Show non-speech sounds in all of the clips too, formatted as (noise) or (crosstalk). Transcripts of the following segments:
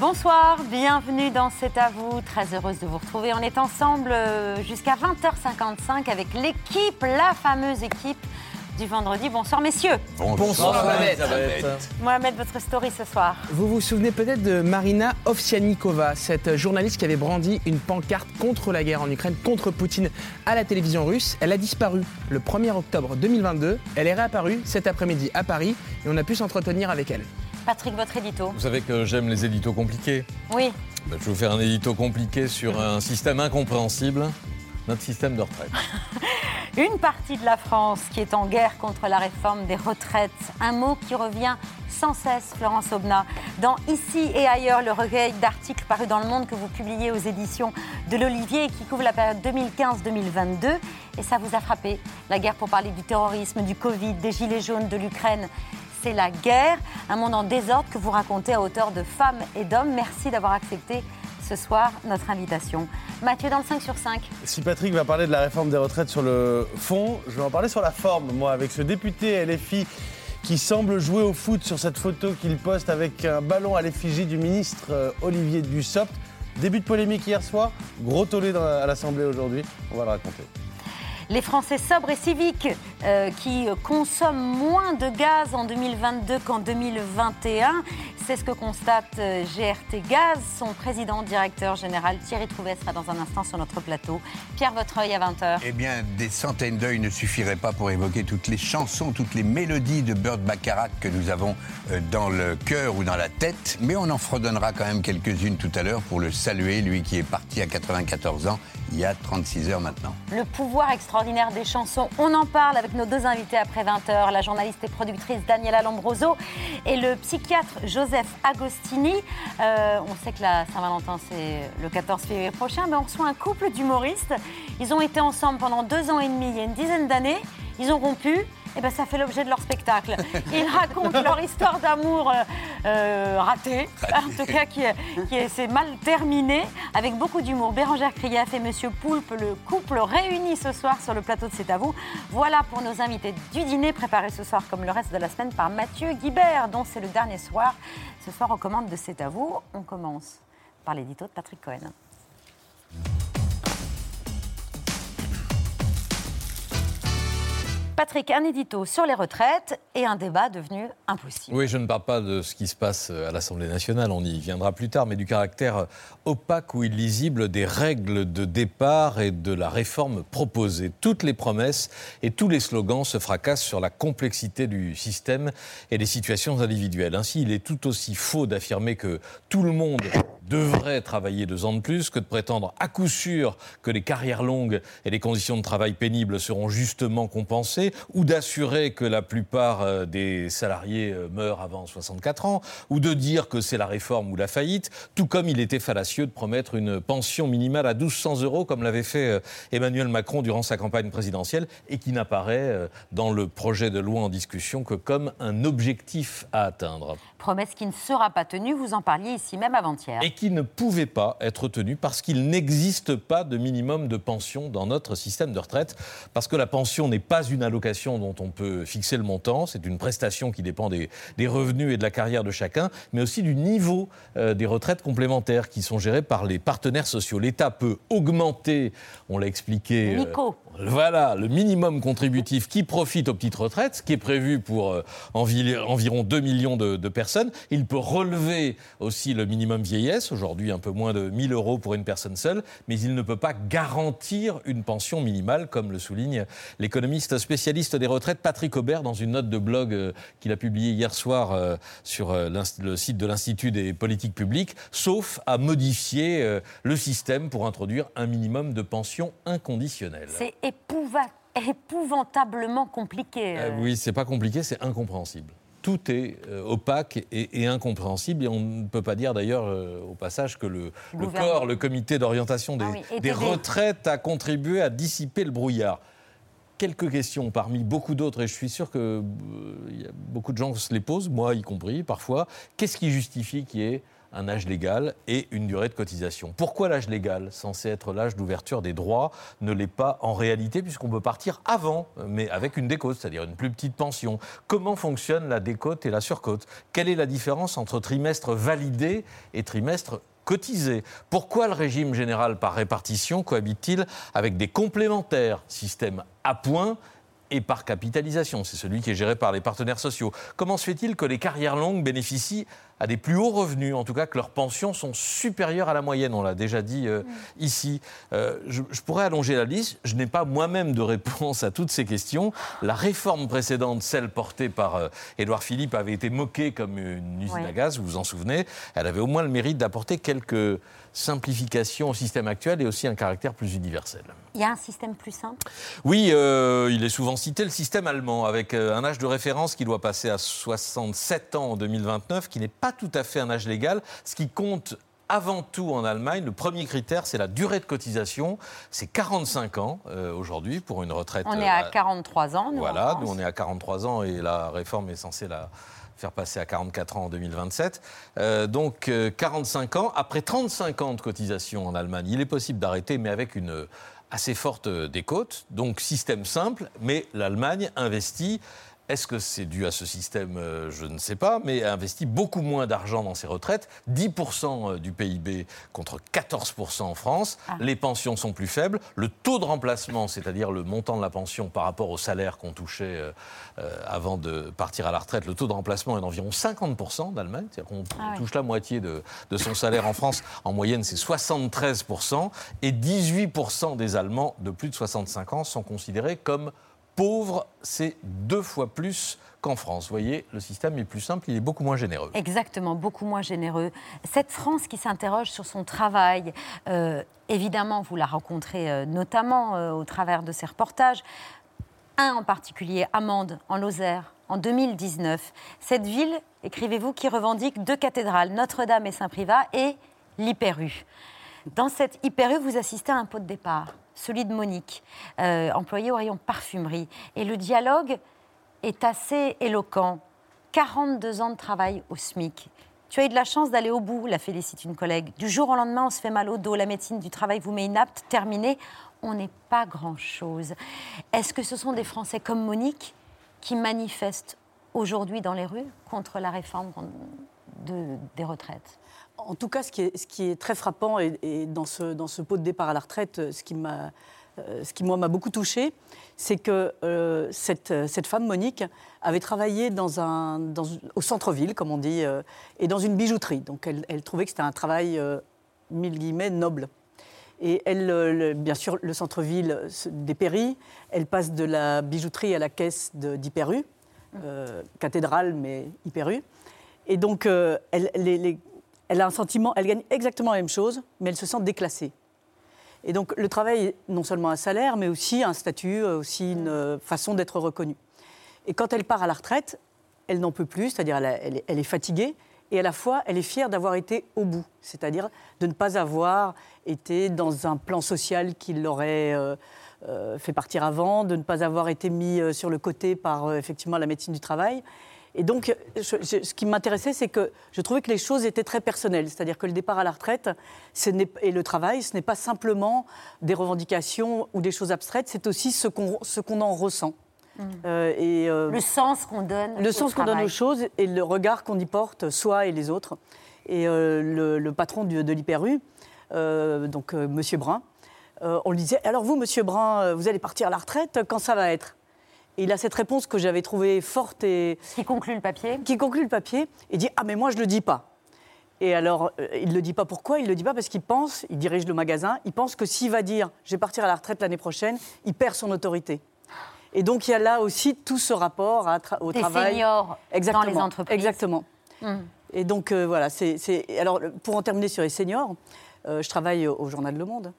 Bonsoir, bienvenue dans C'est à vous. Très heureuse de vous retrouver. On est ensemble euh, jusqu'à 20h55 avec l'équipe, la fameuse équipe du vendredi. Bonsoir messieurs. Bonsoir, Mohamed. Mohamed, votre story ce soir. Vous vous souvenez peut-être de Marina Ovsianikova, cette journaliste qui avait brandi une pancarte contre la guerre en Ukraine, contre Poutine à la télévision russe. Elle a disparu le 1er octobre 2022. Elle est réapparue cet après-midi à Paris et on a pu s'entretenir avec elle. Patrick, votre édito. Vous savez que j'aime les éditos compliqués. Oui. Ben, je vais vous faire un édito compliqué sur un système incompréhensible, notre système de retraite. (laughs) Une partie de la France qui est en guerre contre la réforme des retraites. Un mot qui revient sans cesse, Florence Aubenas. Dans Ici et ailleurs, le recueil d'articles parus dans Le Monde que vous publiez aux éditions de l'Olivier et qui couvre la période 2015-2022. Et ça vous a frappé, la guerre pour parler du terrorisme, du Covid, des gilets jaunes, de l'Ukraine c'est la guerre, un monde en désordre que vous racontez à hauteur de femmes et d'hommes. Merci d'avoir accepté ce soir notre invitation. Mathieu, dans le 5 sur 5. Si Patrick va parler de la réforme des retraites sur le fond, je vais en parler sur la forme, moi, avec ce député LFI qui semble jouer au foot sur cette photo qu'il poste avec un ballon à l'effigie du ministre euh, Olivier Dussopt. Début de polémique hier soir, gros tollé à l'Assemblée aujourd'hui, on va le raconter les Français sobres et civiques euh, qui consomment moins de gaz en 2022 qu'en 2021. C'est ce que constate euh, GRT Gaz. Son président directeur général Thierry Trouvet sera dans un instant sur notre plateau. Pierre Votre-œil à 20h. Eh bien, des centaines d'œils ne suffiraient pas pour évoquer toutes les chansons, toutes les mélodies de Burt Bacharach que nous avons euh, dans le cœur ou dans la tête. Mais on en fredonnera quand même quelques-unes tout à l'heure pour le saluer, lui qui est parti à 94 ans il y a 36 heures maintenant. Le pouvoir extraordinaire des chansons, on en parle avec nos deux invités après 20h, la journaliste et productrice Daniela Lombroso et le psychiatre Joseph Agostini. Euh, on sait que la Saint-Valentin, c'est le 14 février prochain, mais on reçoit un couple d'humoristes. Ils ont été ensemble pendant deux ans et demi, il y a une dizaine d'années. Ils ont rompu eh ben, ça fait l'objet de leur spectacle. Ils (laughs) racontent leur histoire d'amour euh, euh, ratée, en tout cas qui, qui s'est mal terminée, avec beaucoup d'humour. Bérangère Krief et Monsieur Poulpe, le couple réuni ce soir sur le plateau de C'est à vous. Voilà pour nos invités du dîner préparé ce soir comme le reste de la semaine par Mathieu Guibert, dont c'est le dernier soir. Ce soir, on commande de C'est à vous. On commence par l'édito de Patrick Cohen. Patrick, un édito sur les retraites et un débat devenu impossible. Oui, je ne parle pas de ce qui se passe à l'Assemblée nationale, on y viendra plus tard, mais du caractère opaque ou illisible des règles de départ et de la réforme proposée. Toutes les promesses et tous les slogans se fracassent sur la complexité du système et des situations individuelles. Ainsi, il est tout aussi faux d'affirmer que tout le monde devrait travailler deux ans de plus que de prétendre à coup sûr que les carrières longues et les conditions de travail pénibles seront justement compensées, ou d'assurer que la plupart euh, des salariés euh, meurent avant 64 ans, ou de dire que c'est la réforme ou la faillite, tout comme il était fallacieux de promettre une pension minimale à 1200 euros, comme l'avait fait euh, Emmanuel Macron durant sa campagne présidentielle, et qui n'apparaît dans le projet de loi en discussion que comme un objectif à atteindre. Promesse qui ne sera pas tenue, vous en parliez ici même avant-hier qui ne pouvait pas être tenu parce qu'il n'existe pas de minimum de pension dans notre système de retraite, parce que la pension n'est pas une allocation dont on peut fixer le montant, c'est une prestation qui dépend des, revenus et de la carrière de chacun, mais aussi du niveau euh, des retraites complémentaires qui sont gérées par les partenaires sociaux. L'État peut augmenter, on l'a expliqué. Euh. Voilà, le minimum contributif qui profite aux petites retraites, qui est prévu pour euh, environ 2 millions de, de, personnes. Il peut relever aussi le minimum vieillesse, aujourd'hui un peu moins de 1000 euros pour une personne seule, mais il ne peut pas garantir une pension minimale, comme le souligne l'économiste spécialiste des retraites Patrick Aubert dans une note de blog euh, qu'il a publiée hier soir euh, sur le site de l'Institut des politiques publiques, sauf à modifier le système pour introduire un minimum de pension inconditionnelle épouvantablement compliqué. Euh, euh. oui, c'est pas compliqué, c'est incompréhensible. Tout est euh, opaque et, et incompréhensible. Et on ne peut pas dire d'ailleurs euh, au passage que le, corps, le comité d'orientation des, Ah oui, des retraites a contribué à dissiper le brouillard. Quelques questions parmi beaucoup d'autres, et je suis sûr que euh, il y a beaucoup de gens se les posent, moi y compris parfois. Qu'est-ce qui justifie qu'il y ait un âge légal et une durée de cotisation. Pourquoi l'âge légal, censé être l'âge d'ouverture des droits, ne l'est pas en réalité, puisqu'on peut partir avant, mais avec une décote, c'est-à-dire une plus petite pension? Comment fonctionne la décote et la surcote? Quelle est la différence entre trimestre validé et trimestre cotisé Pourquoi le régime général par répartition cohabite-t-il avec des complémentaires, système à points et par capitalisation? C'est celui qui est géré par les partenaires sociaux. Comment se fait-il que les carrières longues bénéficient à des plus hauts revenus, en tout cas que leurs pensions sont supérieures à la moyenne, on l'a déjà dit euh, ici. Euh, je, je pourrais allonger la liste, je n'ai pas moi-même de réponse à toutes ces questions. La réforme précédente, celle portée par euh, Édouard Philippe, avait été moquée comme une usine Ouais. à gaz, vous vous en souvenez. Elle avait au moins le mérite d'apporter quelques simplifications au système actuel et aussi un caractère plus universel. Il y a un système plus simple? Oui, il est souvent cité le système allemand, avec un âge de référence qui doit passer à 67 ans en 2029, qui n'est pas tout à fait un âge légal. Ce qui compte avant tout en Allemagne, le premier critère, c'est la durée de cotisation. C'est 45 ans euh, aujourd'hui pour une retraite. On euh, est à 43 ans, nous. en voilà, nous on est à 43 ans et la réforme est censée la faire passer à 44 ans en 2027. Euh, donc euh, 45 ans, après 35 ans de cotisation en Allemagne, il est possible d'arrêter, mais avec une euh, assez forte euh, décote. Donc système simple, mais l'Allemagne investit. Est-ce que c'est dû à ce système Euh, Je ne sais pas, mais investit beaucoup moins d'argent dans ses retraites, 10% du PIB contre 14% en France. Les pensions sont plus faibles. Le taux de remplacement, c'est-à-dire le montant de la pension par rapport au salaire qu'on touchait euh, euh, avant de partir à la retraite, le taux de remplacement est d'environ 50% d'Allemagne. C'est-à-dire qu'on Ah oui. touche la moitié de, de son salaire en France. En moyenne, c'est 73%. Et 18% des Allemands de plus de 65 ans sont considérés comme pauvres. C'est deux fois plus qu'en France. Vous voyez, le système est plus simple, il est beaucoup moins généreux. Exactement, beaucoup moins généreux. Cette France qui s'interroge sur son travail, euh, évidemment, vous la rencontrez euh, notamment euh, au travers de ces reportages. Un en particulier, Amande, en Lozère, en 2019. Cette ville, écrivez-vous, qui revendique deux cathédrales, Notre-Dame et Saint-Privat, et l'Hyper-U. Dans cette Hyper-U, vous assistez à un pot de départ, celui de Monique, euh, employée au rayon parfumerie. Et le dialogue est assez éloquent. 42 ans de travail au SMIC. Tu as eu de la chance d'aller au bout, la félicite une collègue. Du jour au lendemain, on se fait mal au dos, la médecine du travail vous met inapte, terminé. On n'est pas grand-chose. Est-ce que ce sont des Français comme Monique qui manifestent aujourd'hui dans les rues contre la réforme de- des retraites? En tout cas, ce qui est, très frappant, et, dans, ce, pot de départ à la retraite, euh, ce qui, m'a, euh, ce qui moi, m'a beaucoup touché, c'est que euh, cette, femme, Monique, avait travaillé au centre-ville, comme on dit, et dans une bijouterie. Donc elle, trouvait que c'était un travail, mille guillemets, noble. Et elle, le- bien sûr, le centre-ville dépérit. Elle passe de la bijouterie à la caisse d'Hyper-U, cathédrale, mais Hyper-U. Et donc, les- elle a un sentiment, elle gagne exactement la même chose, mais elle se sent déclassée. Et donc, le travail est non seulement un salaire, mais aussi un statut, euh, aussi une euh, façon d'être reconnue. Et quand elle part à la retraite, elle n'en peut plus, c'est-à-dire elle, est- fatiguée, et à la fois, elle est fière d'avoir été au bout, c'est-à-dire de ne pas avoir été dans un plan social qui l'aurait euh, euh, fait partir avant, de ne pas avoir été mis sur le côté par euh, effectivement la médecine du travail. Et donc, je- je- ce qui m'intéressait, c'est que je trouvais que les choses étaient très personnelles. C'est-à-dire que le départ à la retraite ce et le travail, ce n'est pas simplement des revendications ou des choses abstraites, c'est aussi ce qu'on ce qu'on en ressent. Euh, et, euh, Le sens qu'on donne le au sens qu'on donne aux choses et le regard qu'on y porte, soi et les autres. Et euh, le, le patron du- de l'Hyper-U, euh, donc Monsieur Brun, on lui disait Alors vous, Monsieur Brun, vous allez partir à la retraite, quand ça va être? Et il a cette réponse que j'avais trouvée forte et Qui conclut le papier qui conclut le papier et dit Ah, mais moi, je ne le dis pas. Et alors, euh, il ne le dit pas pourquoi Il ne le dit pas? Parce qu'il pense, il dirige le magasin, il pense que s'il va dire Je vais partir à la retraite l'année prochaine, il perd son autorité. Et donc, il y a là aussi tout ce rapport à tra- au Des travail. seniors Exactement. dans les entreprises. Exactement. Hum. Et donc, euh, voilà, c'est, Alors, pour en terminer sur les seniors, euh, je travaille au, au journal Le Monde.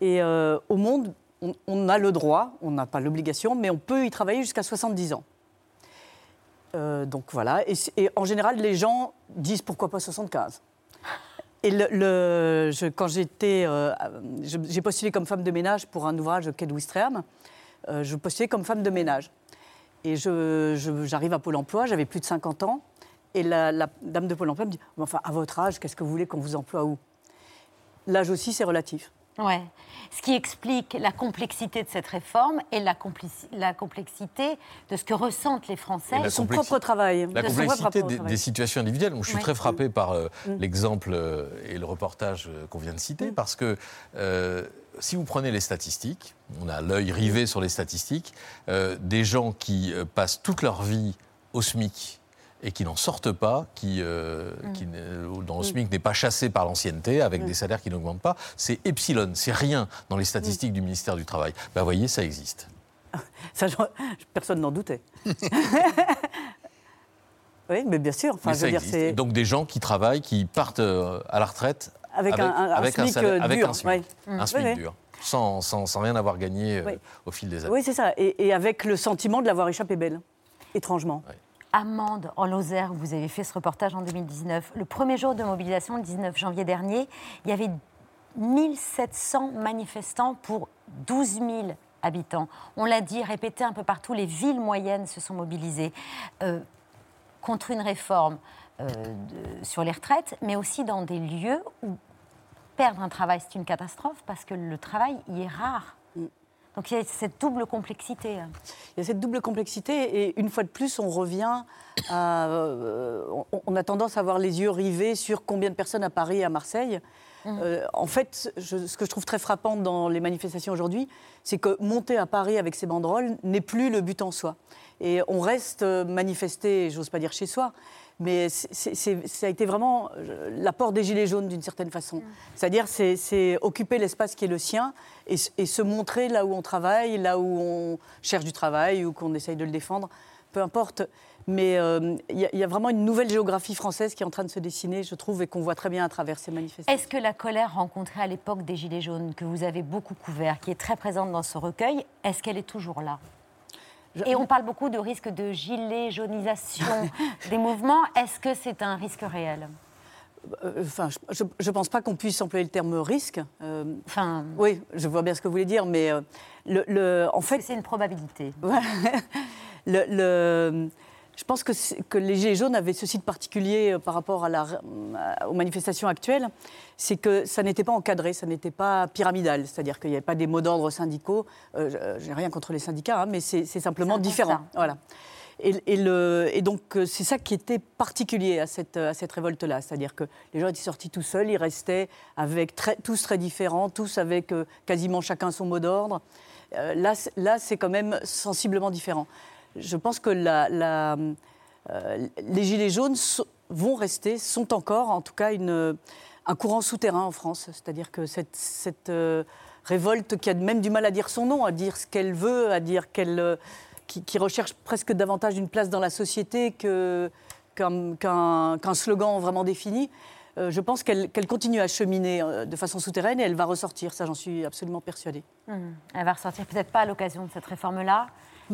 Et euh, au Monde, on, a le droit, on n'a pas l'obligation, mais on peut y travailler jusqu'à 70 ans. Euh, donc voilà. Et, en général, les gens disent pourquoi pas 75. Et quand j'étais, euh, je- j'ai postulé comme femme de ménage pour un ouvrage Ked Wistreham, euh, je postulais comme femme de ménage. Et j'arrive à Pôle emploi, j'avais plus de 50 ans, et la, dame de Pôle emploi me dit Enfin, à votre âge, qu'est-ce que vous voulez qu'on vous emploie où? L'âge aussi, c'est relatif. Ouais. Ce qui explique la complexité de cette réforme et la, complexité de ce que ressentent les Français. Et la Son propre travail. La De complexité des, travail. des situations individuelles. Moi, je suis très frappé par euh, Mm. l'exemple euh, et le reportage euh, qu'on vient de citer, parce que euh, si vous prenez les statistiques, on a l'œil rivé sur les statistiques, euh, des gens qui euh, passent toute leur vie au SMIC et qui n'en sortent pas, qui, euh, qui ne- dont le SMIC n'est pas chassé par l'ancienneté, avec des salaires qui n'augmentent pas, c'est epsilon, c'est rien dans les statistiques du ministère du Travail. Ben, vous voyez, ça existe. (laughs) Ça, personne n'en doutait. (laughs) oui, mais bien sûr. Enfin, Mais je ça veux dire, existe. c'est Et Donc des gens qui travaillent, qui partent euh, à la retraite avec, un, un- un avec SMIC salaire- avec dur. un SMIC, ouais. un SMIC Oui, oui. dur, sans, sans, sans rien avoir gagné euh, au fil des années. Oui, c'est ça. Et, et avec le sentiment de l'avoir échappé belle, étrangement. Amande, en Lozère, où vous avez fait ce reportage en 2019. Le premier jour de mobilisation, le 19 janvier dernier, il y avait 1700 manifestants pour 12 000 habitants. On l'a dit, répété un peu partout, les villes moyennes se sont mobilisées euh, contre une réforme euh, sur les retraites, mais aussi dans des lieux où perdre un travail, c'est une catastrophe parce que le travail y est rare. Donc il y a cette double complexité. hein. Il y a cette double complexité et une fois de plus, on revient à... euh, on, a tendance à avoir les yeux rivés sur combien de personnes à Paris et à Marseille. Euh, en fait, je- ce que je trouve très frappant dans les manifestations aujourd'hui, c'est que monter à Paris avec ces banderoles n'est plus le but en soi. Et on reste euh, manifesté, j'ose pas dire chez soi, mais c'est- c'est- c'est- ça a été vraiment euh, l'apport des Gilets jaunes d'une certaine façon. C'est-à-dire, c'est- c'est occuper l'espace qui est le sien et, se montrer là où on travaille, là où on cherche du travail ou qu'on essaye de le défendre, peu importe. Mais euh, il y, a- il y a vraiment une nouvelle géographie française qui est en train de se dessiner, je trouve, et qu'on voit très bien à travers ces manifestations. Est-ce que la colère rencontrée à l'époque des Gilets jaunes, que vous avez beaucoup couvert, qui est très présente dans ce recueil, est-ce qu'elle est toujours là? Et on parle beaucoup de risque de gilet jaunisation (laughs) des mouvements. Est-ce que c'est un risque réel? Euh, Enfin, je ne pense pas qu'on puisse employer le terme risque. Euh, Enfin, oui, je vois bien ce que vous voulez dire, mais euh, le, le- en fait, c'est une probabilité (laughs) Le- le- je pense que, les Gilets jaunes avaient ceci de particulier euh, par rapport à la, euh, aux manifestations actuelles, c'est que ça n'était pas encadré, ça n'était pas pyramidal, c'est-à-dire qu'il n'y avait pas des mots d'ordre syndicaux. Euh, je- J'ai rien contre les syndicats, hein, mais c'est simplement différent. Voilà. Et, et le- et donc, c'est ça qui était particulier à cette, à cette révolte-là. C'est-à-dire que les gens étaient sortis tout seuls, ils restaient avec très- tous très différents, tous avec euh, quasiment chacun son mot d'ordre. Euh, là, c'est quand même sensiblement différent. Je pense que euh, les Gilets jaunes vont rester, sont encore, en tout cas, un courant souterrain en France. C'est-à-dire que cette, euh, révolte qui a même du mal à dire son nom, à dire ce qu'elle veut, à dire qu'elle. euh, qui, recherche presque davantage une place dans la société qu'un slogan vraiment défini. Je pense qu'elle continue à cheminer de façon souterraine et elle va ressortir, ça j'en suis absolument persuadée. Hmm. Elle va ressortir peut-être pas à l'occasion de cette réforme-là,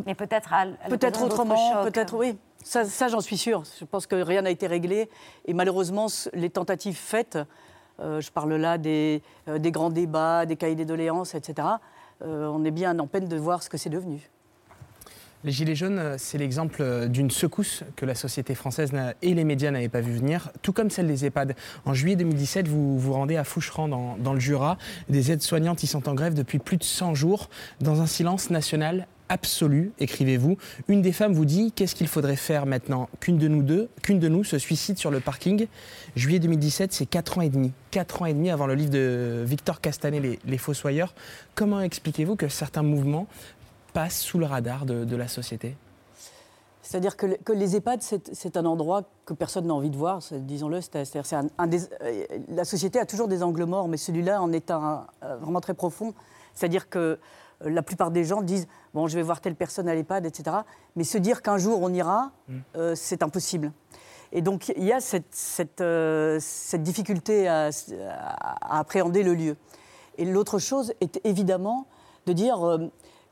mais peut-être à, à l'occasion Peut-être autrement, peut-être oui. Ça, ça, j'en suis sûre. Je pense que rien n'a été réglé. Et malheureusement, les tentatives faites, euh, je parle là des, euh, des grands débats, des cahiers des doléances, etc., euh, on est bien en peine de voir ce que c'est devenu. Les Gilets jaunes, c'est l'exemple d'une secousse que la société française et les médias n'avaient pas vu venir, tout comme celle des EHPAD. En juillet 2017, vous vous rendez à Foucheran, dans, dans le Jura. Des aides-soignantes y sont en grève depuis plus de 100 jours, dans un silence national absolu, écrivez-vous. Une des femmes vous dit qu'est-ce qu'il faudrait faire maintenant qu'une de nous deux, qu'une de nous se suicide sur le parking. Juillet 2017, c'est 4 ans et demi. 4 ans et demi avant le livre de Victor Castanet, Les, Fossoyeurs. Comment expliquez-vous que certains mouvements passent sous le radar de, la société C'est-à-dire que, le- que les EHPAD, c'est un endroit que personne n'a envie de voir, disons-le. euh, la société a toujours des angles morts, mais celui-là en est un euh, vraiment très profond. C'est-à-dire que la plupart des gens disent bon, je vais voir telle personne à l'EHPAD, etc. Mais se dire qu'un jour on ira, euh, c'est impossible. Et donc il y a cette, cette, euh, cette difficulté à, à appréhender le lieu. Et l'autre chose est évidemment de dire euh,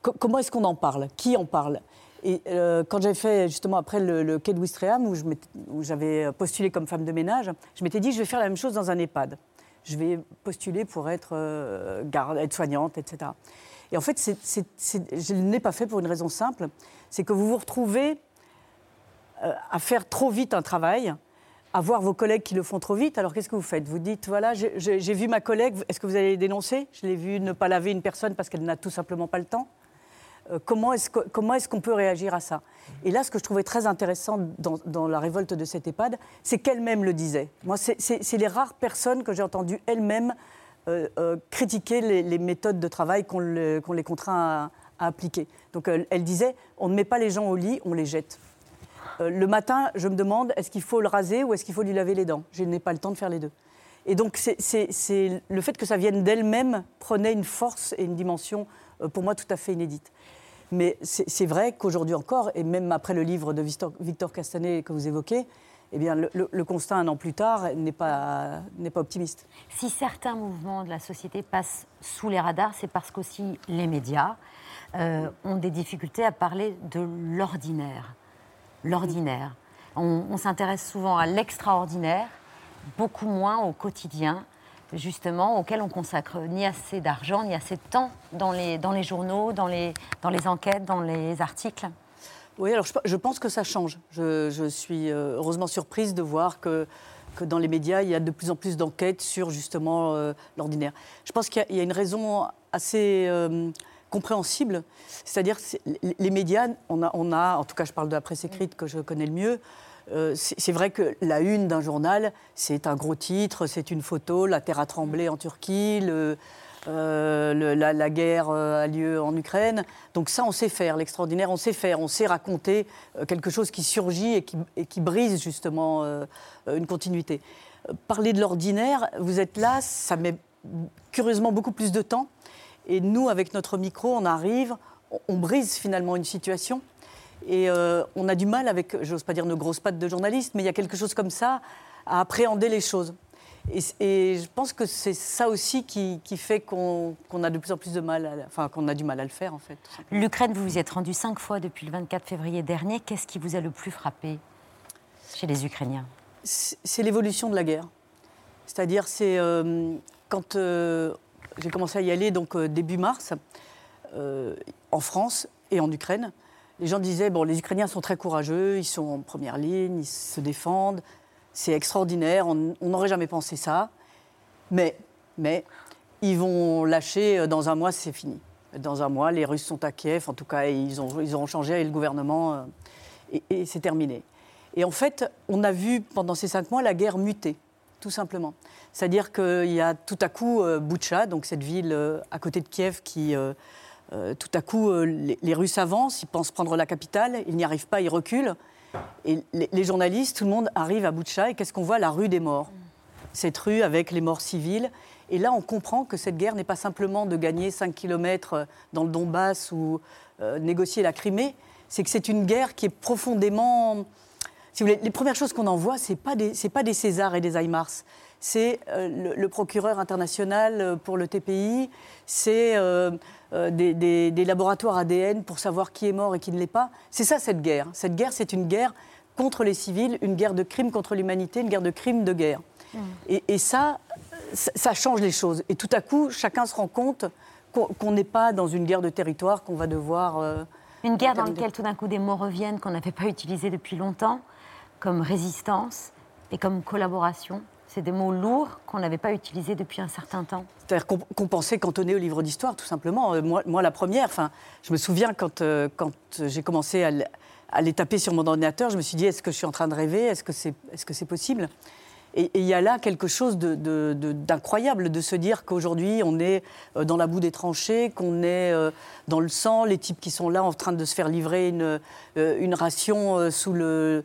co- comment est-ce qu'on en parle, qui en parle? Et quand j'avais fait justement après le, le quai de Ouistreham, où j'avais postulé comme femme de ménage, je m'étais dit je vais faire la même chose dans un EHPAD. Je vais postuler pour être garde, être soignante, etc. Et en fait, je ne l'ai pas fait pour une raison simple, c'est que vous vous retrouvez euh, à faire trop vite un travail, à voir vos collègues qui le font trop vite. Alors qu'est-ce que vous faites? Vous dites voilà, j'ai- vu ma collègue, est-ce que vous allez les dénoncer? Je l'ai vu ne pas laver une personne parce qu'elle n'a tout simplement pas le temps. Euh, comment est-ce qu'on peut réagir à ça? Et là, ce que je trouvais très intéressant dans, dans la révolte de cette EHPAD, c'est qu'elle-même le disait. Moi, c'est- les rares personnes que j'ai entendues elles-mêmes critiquer les, méthodes de travail qu'on le- qu'on les contraint à, appliquer. Donc, euh, elle disait on ne met pas les gens au lit, on les jette. Euh, le matin, je me demande, est-ce qu'il faut le raser ou est-ce qu'il faut lui laver les dents? Je n'ai pas le temps de faire les deux. Et donc, c'est- le fait que ça vienne d'elle-même prenait une force et une dimension, euh, pour moi, tout à fait inédite. Mais c'est c'est vrai qu'aujourd'hui encore, et même après le livre de Victor, Victor Castanet que vous évoquez, eh bien, le, constat un an plus tard n'est pas, n'est pas optimiste. Si certains mouvements de la société passent sous les radars, c'est parce qu'aussi les médias euh, ont des difficultés à parler de l'ordinaire. L'ordinaire. On, on s'intéresse souvent à l'extraordinaire, beaucoup moins au quotidien, justement, auquel on consacre ni assez d'argent, ni assez de temps dans les, dans les journaux, dans les, dans les enquêtes, dans les articles. Oui, alors je, pense que ça change. Je, suis euh, heureusement surprise de voir que, dans les médias, il y a de plus en plus d'enquêtes sur justement euh, l'ordinaire. Je pense qu'il y, a- une raison assez euh, compréhensible, c'est-à-dire que les, médias, on a, en tout cas je parle de la presse écrite que je connais le mieux, c'est vrai que la une d'un journal, c'est un gros titre, c'est une photo, la terre a tremblé en Turquie, euh, la, guerre euh, a lieu en Ukraine. Donc ça, on sait faire, l'extraordinaire, on sait faire, on sait raconter euh, quelque chose qui surgit et qui, brise justement une continuité. Parler de l'ordinaire, vous êtes là, ça met curieusement beaucoup plus de temps. Et nous, avec notre micro, on arrive, on, brise finalement une situation. Et on a du mal avec, j'ose pas dire nos grosses pattes de journalistes, mais il y a quelque chose comme ça à appréhender les choses. Et, et je pense que c'est ça aussi qui, qui fait qu'on a de plus en plus de mal, à, enfin qu'on a du mal à le faire en fait. L'Ukraine, vous vous y êtes rendu cinq fois depuis le 24 février dernier. Qu'est-ce qui vous a le plus frappé chez les Ukrainiens? C'est l'évolution de la guerre. C'est-à-dire, c'est euh, quand euh, j'ai commencé à y aller, donc euh, début mars, en France et en Ukraine, les gens disaient bon, les Ukrainiens sont très courageux, ils sont en première ligne, ils se défendent, c'est extraordinaire, on n'aurait jamais pensé ça, mais, mais ils vont lâcher euh, dans un mois, c'est fini. Dans un mois, les Russes sont à Kiev, en tout cas, ils, ont, ils auront changé avec le gouvernement euh, et, et c'est terminé. Et en fait, on a vu pendant ces cinq mois la guerre muter, tout simplement. C'est-à-dire qu'il y a tout à coup euh, Boutcha, donc cette ville euh, à côté de Kiev, qui tout à coup les, les Russes avancent, ils pensent prendre la capitale, ils n'y arrivent pas, ils reculent. Et les, journalistes, tout le monde arrive à Boutcha et qu'est-ce qu'on voit? La rue des morts. Cette rue avec les morts civils. Et là, on comprend que cette guerre n'est pas simplement de gagner 5 km dans le Donbass ou euh, négocier la Crimée, c'est que c'est une guerre qui est profondément si vous voulez, les premières choses qu'on en voit, ce n'est pas, des- pas des Césars et des Aymars. C'est euh, le, le procureur international euh, pour le TPI, c'est euh, des, des- des laboratoires ADN pour savoir qui est mort et qui ne l'est pas. C'est ça cette guerre. Cette guerre, c'est une guerre contre les civils, une guerre de crimes contre l'humanité, une guerre de crimes de guerre. Et, et ça, ça, ça change les choses. Et tout à coup, chacun se rend compte qu'on n'est pas dans une guerre de territoire qu'on va devoir... euh, Une guerre dans laquelle tout d'un coup des mots reviennent qu'on n'avait pas utilisés depuis longtemps, comme résistance et comme collaboration. C'est des mots lourds qu'on n'avait pas utilisés depuis un certain temps. C'est-à-dire qu'on pensait cantonner au livre d'histoire, tout simplement. Euh, Moi, moi la première, enfin, je me souviens quand, euh, quand j'ai commencé à, les taper sur mon ordinateur, je me suis dit, est-ce que je suis en train de rêver? Est-ce que c'est est -ce c'est possible? Et il y a là quelque chose de- de- de- d'incroyable de, se dire qu'aujourd'hui, on est euh, dans la boue des tranchées, qu'on est euh, dans le sang, les types qui sont là en train de se faire livrer une, euh, une ration euh, sous, le, euh,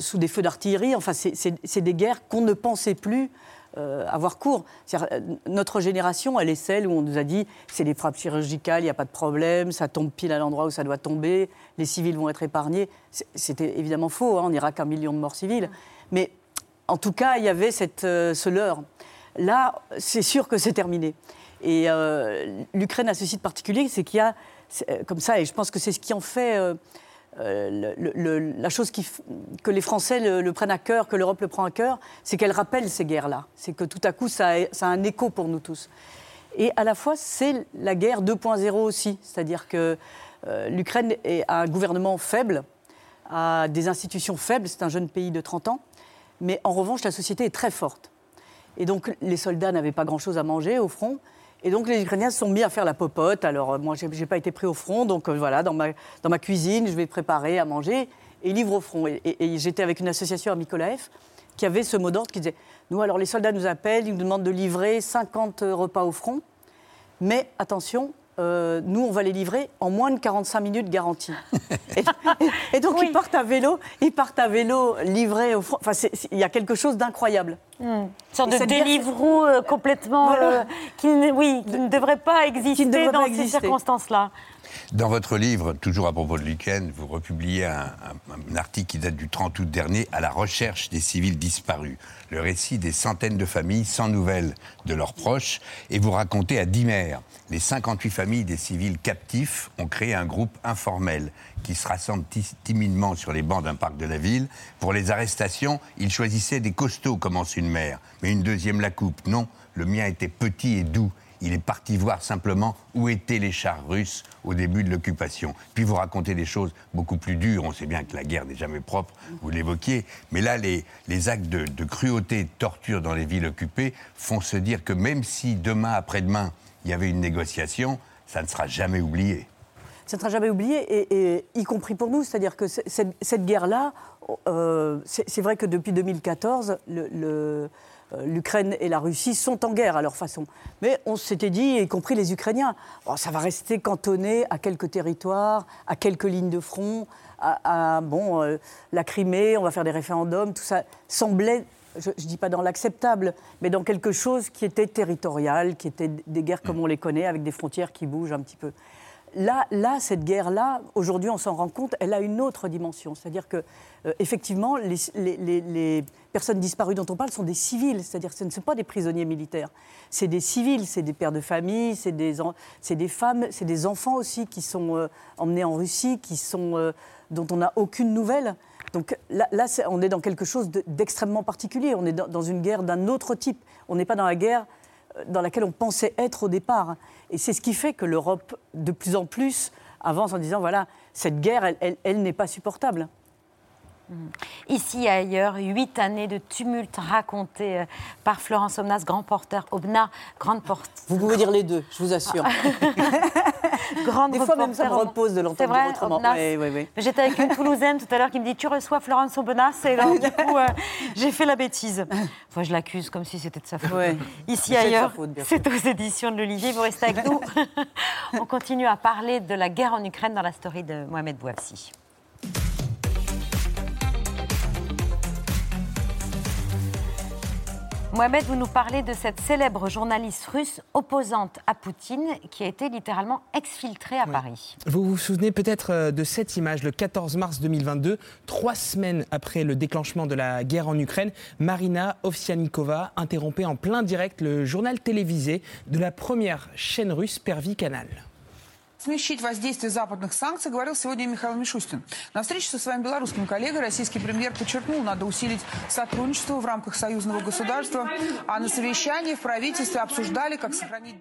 sous des feux d'artillerie. Enfin, c'est- des guerres qu'on ne pensait plus euh, avoir cours. Euh, Notre génération, elle est celle où on nous a dit c'est des frappes chirurgicales, il n'y a pas de problème, ça tombe pile à l'endroit où ça doit tomber, les civils vont être épargnés. C'était évidemment faux, hein, on n'ira qu'un million de morts civils. Mais en tout cas, il y avait cette, euh, ce leurre. Là, c'est sûr que c'est terminé. Et euh, l'Ukraine a ce site particulier, c'est qu'il y a, euh, comme ça, et je pense que c'est ce qui en fait euh, la chose que les Français le, prennent à cœur, que l'Europe le prend à cœur, c'est qu'elle rappelle ces guerres-là. C'est que tout à coup, ça a, un écho pour nous tous. Et à la fois, c'est la guerre 2.0 aussi. C'est-à-dire que euh, l'Ukraine a un gouvernement faible, a des institutions faibles, c'est un jeune pays de 30 ans, mais en revanche, la société est très forte. Et donc, les soldats n'avaient pas grand-chose à manger au front. Et donc, les Ukrainiens se sont mis à faire la popote. Alors, euh, moi, j'ai j'ai pas été pris au front, donc euh, voilà, dans ma, dans ma cuisine, je vais préparer à manger et livre au front. Et, j'étais avec une association à Mykolaïv qui avait ce mot d'ordre qui disait Nous, alors, les soldats nous appellent, ils nous demandent de livrer 50 repas au front, mais attention, euh, nous, on va les livrer en moins de 45 minutes garantie. (laughs) et, et donc, Oui. ils partent à vélo, ils partent à vélo livrés au front. Enfin, il y a quelque chose d'incroyable. Une sorte Et de Deliveroo euh, complètement. Voilà. euh, qui, ne, oui, qui ne devrait pas exister devrait dans pas ces circonstances-là. Dans votre livre, toujours à propos de l'Ukraine, vous republiez un, article qui date du 30 août dernier, À la recherche des civils disparus. Le récit des centaines de familles sans nouvelles de leurs proches. Et vous racontez à Dimer, les 58 familles des civils captifs ont créé un groupe informel qui se rassemble ti- timidement sur les bancs d'un parc de la ville. Pour les arrestations, ils choisissaient des costauds, commence une mère. Mais une deuxième la coupe. Non, le mien était petit et doux. Il est parti voir simplement où étaient les chars russes au début de l'occupation. Puis vous racontez des choses beaucoup plus dures. On sait bien que la guerre n'est jamais propre, vous l'évoquiez. Mais là, les, les actes de, cruauté et de torture dans les villes occupées font se dire que même si demain, après-demain, il y avait une négociation, ça ne sera jamais oublié. ça ne sera jamais oublié, et, y compris pour nous. C'est-à-dire que cette, guerre-là, euh, c'est vrai que depuis 2014, le- l'Ukraine et la Russie sont en guerre à leur façon. Mais on s'était dit, y compris les Ukrainiens, bon, ça va rester cantonné à quelques territoires, à quelques lignes de front, à, à, bon, euh, la Crimée, on va faire des référendums, tout ça semblait je ne dis pas dans l'acceptable, mais dans quelque chose qui était territorial, qui était des guerres comme on les connaît, avec des frontières qui bougent un petit peu. Là, là cette guerre-là, aujourd'hui, on s'en rend compte, elle a une autre dimension. C'est-à-dire que, euh, effectivement, les, les- les- les personnes disparues dont on parle sont des civils. C'est-à-dire ce ne sont pas des prisonniers militaires. C'est des civils, c'est des pères de famille, c'est des, des femmes, c'est des enfants aussi qui sont euh, emmenés en Russie, qui sont, euh, dont on n'a aucune nouvelle. Donc là, on est dans quelque chose de- d'extrêmement particulier. On est dans, une guerre d'un autre type. On n'est pas dans la guerre euh, dans laquelle on pensait être au départ. Et c'est ce qui fait que l'Europe, de plus en plus, avance en disant voilà, cette guerre, elle n'est pas supportable. Ici et ailleurs, huit années de tumulte racontées euh, par Florence Omnas, grand porteur, Obna, grande, porte, Vous pouvez dire les deux, je vous assure. (laughs) grande Des fois même, ça me repose de l'entendre autrement. Obnas Oui, oui, oui. J'étais avec une Toulousaine tout à l'heure qui me dit Tu reçois Florence Aubenas Et alors, du coup, euh, j'ai fait la bêtise. Enfin, je l'accuse comme si c'était de sa faute. Ouais. Ici ailleurs, c'est aux éditions de l'Olivier. Vous restez avec nous. (laughs) On continue à parler de la guerre en Ukraine dans la story de Mohamed Bouafsi. Mohamed, vous nous parlez de cette célèbre journaliste russe opposante à Poutine qui a été littéralement exfiltrée à Paris. Vous vous souvenez peut-être euh, de cette image, le 14 mars 2022, trois semaines après le déclenchement de la guerre en Ukraine, Marina Ovsianikova interrompait en plein direct le journal télévisé de la première chaîne russe Pervi Canal. Смещить воздействие западных санкций, говорил сегодня Михаил Мишустин. На встрече со своим белорусским коллегой российский премьер подчеркнул, надо усилить сотрудничество в рамках союзного государства. А на совещании в правительстве обсуждали, как сохранить...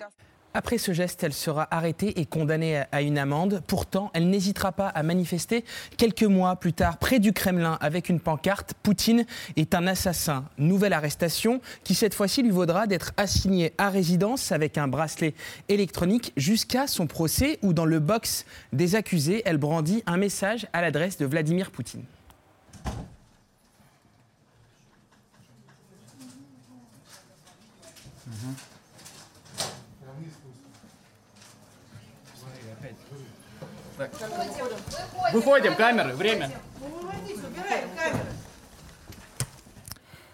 Après ce geste, elle sera arrêtée et condamnée à une amende. Pourtant, elle n'hésitera pas à manifester quelques mois plus tard près du Kremlin avec une pancarte Poutine est un assassin. Nouvelle arrestation qui cette fois-ci lui vaudra d'être assignée à résidence avec un bracelet électronique jusqu'à son procès où dans le box des accusés, elle brandit un message à l'adresse de Vladimir Poutine. Выходим, камеры, время.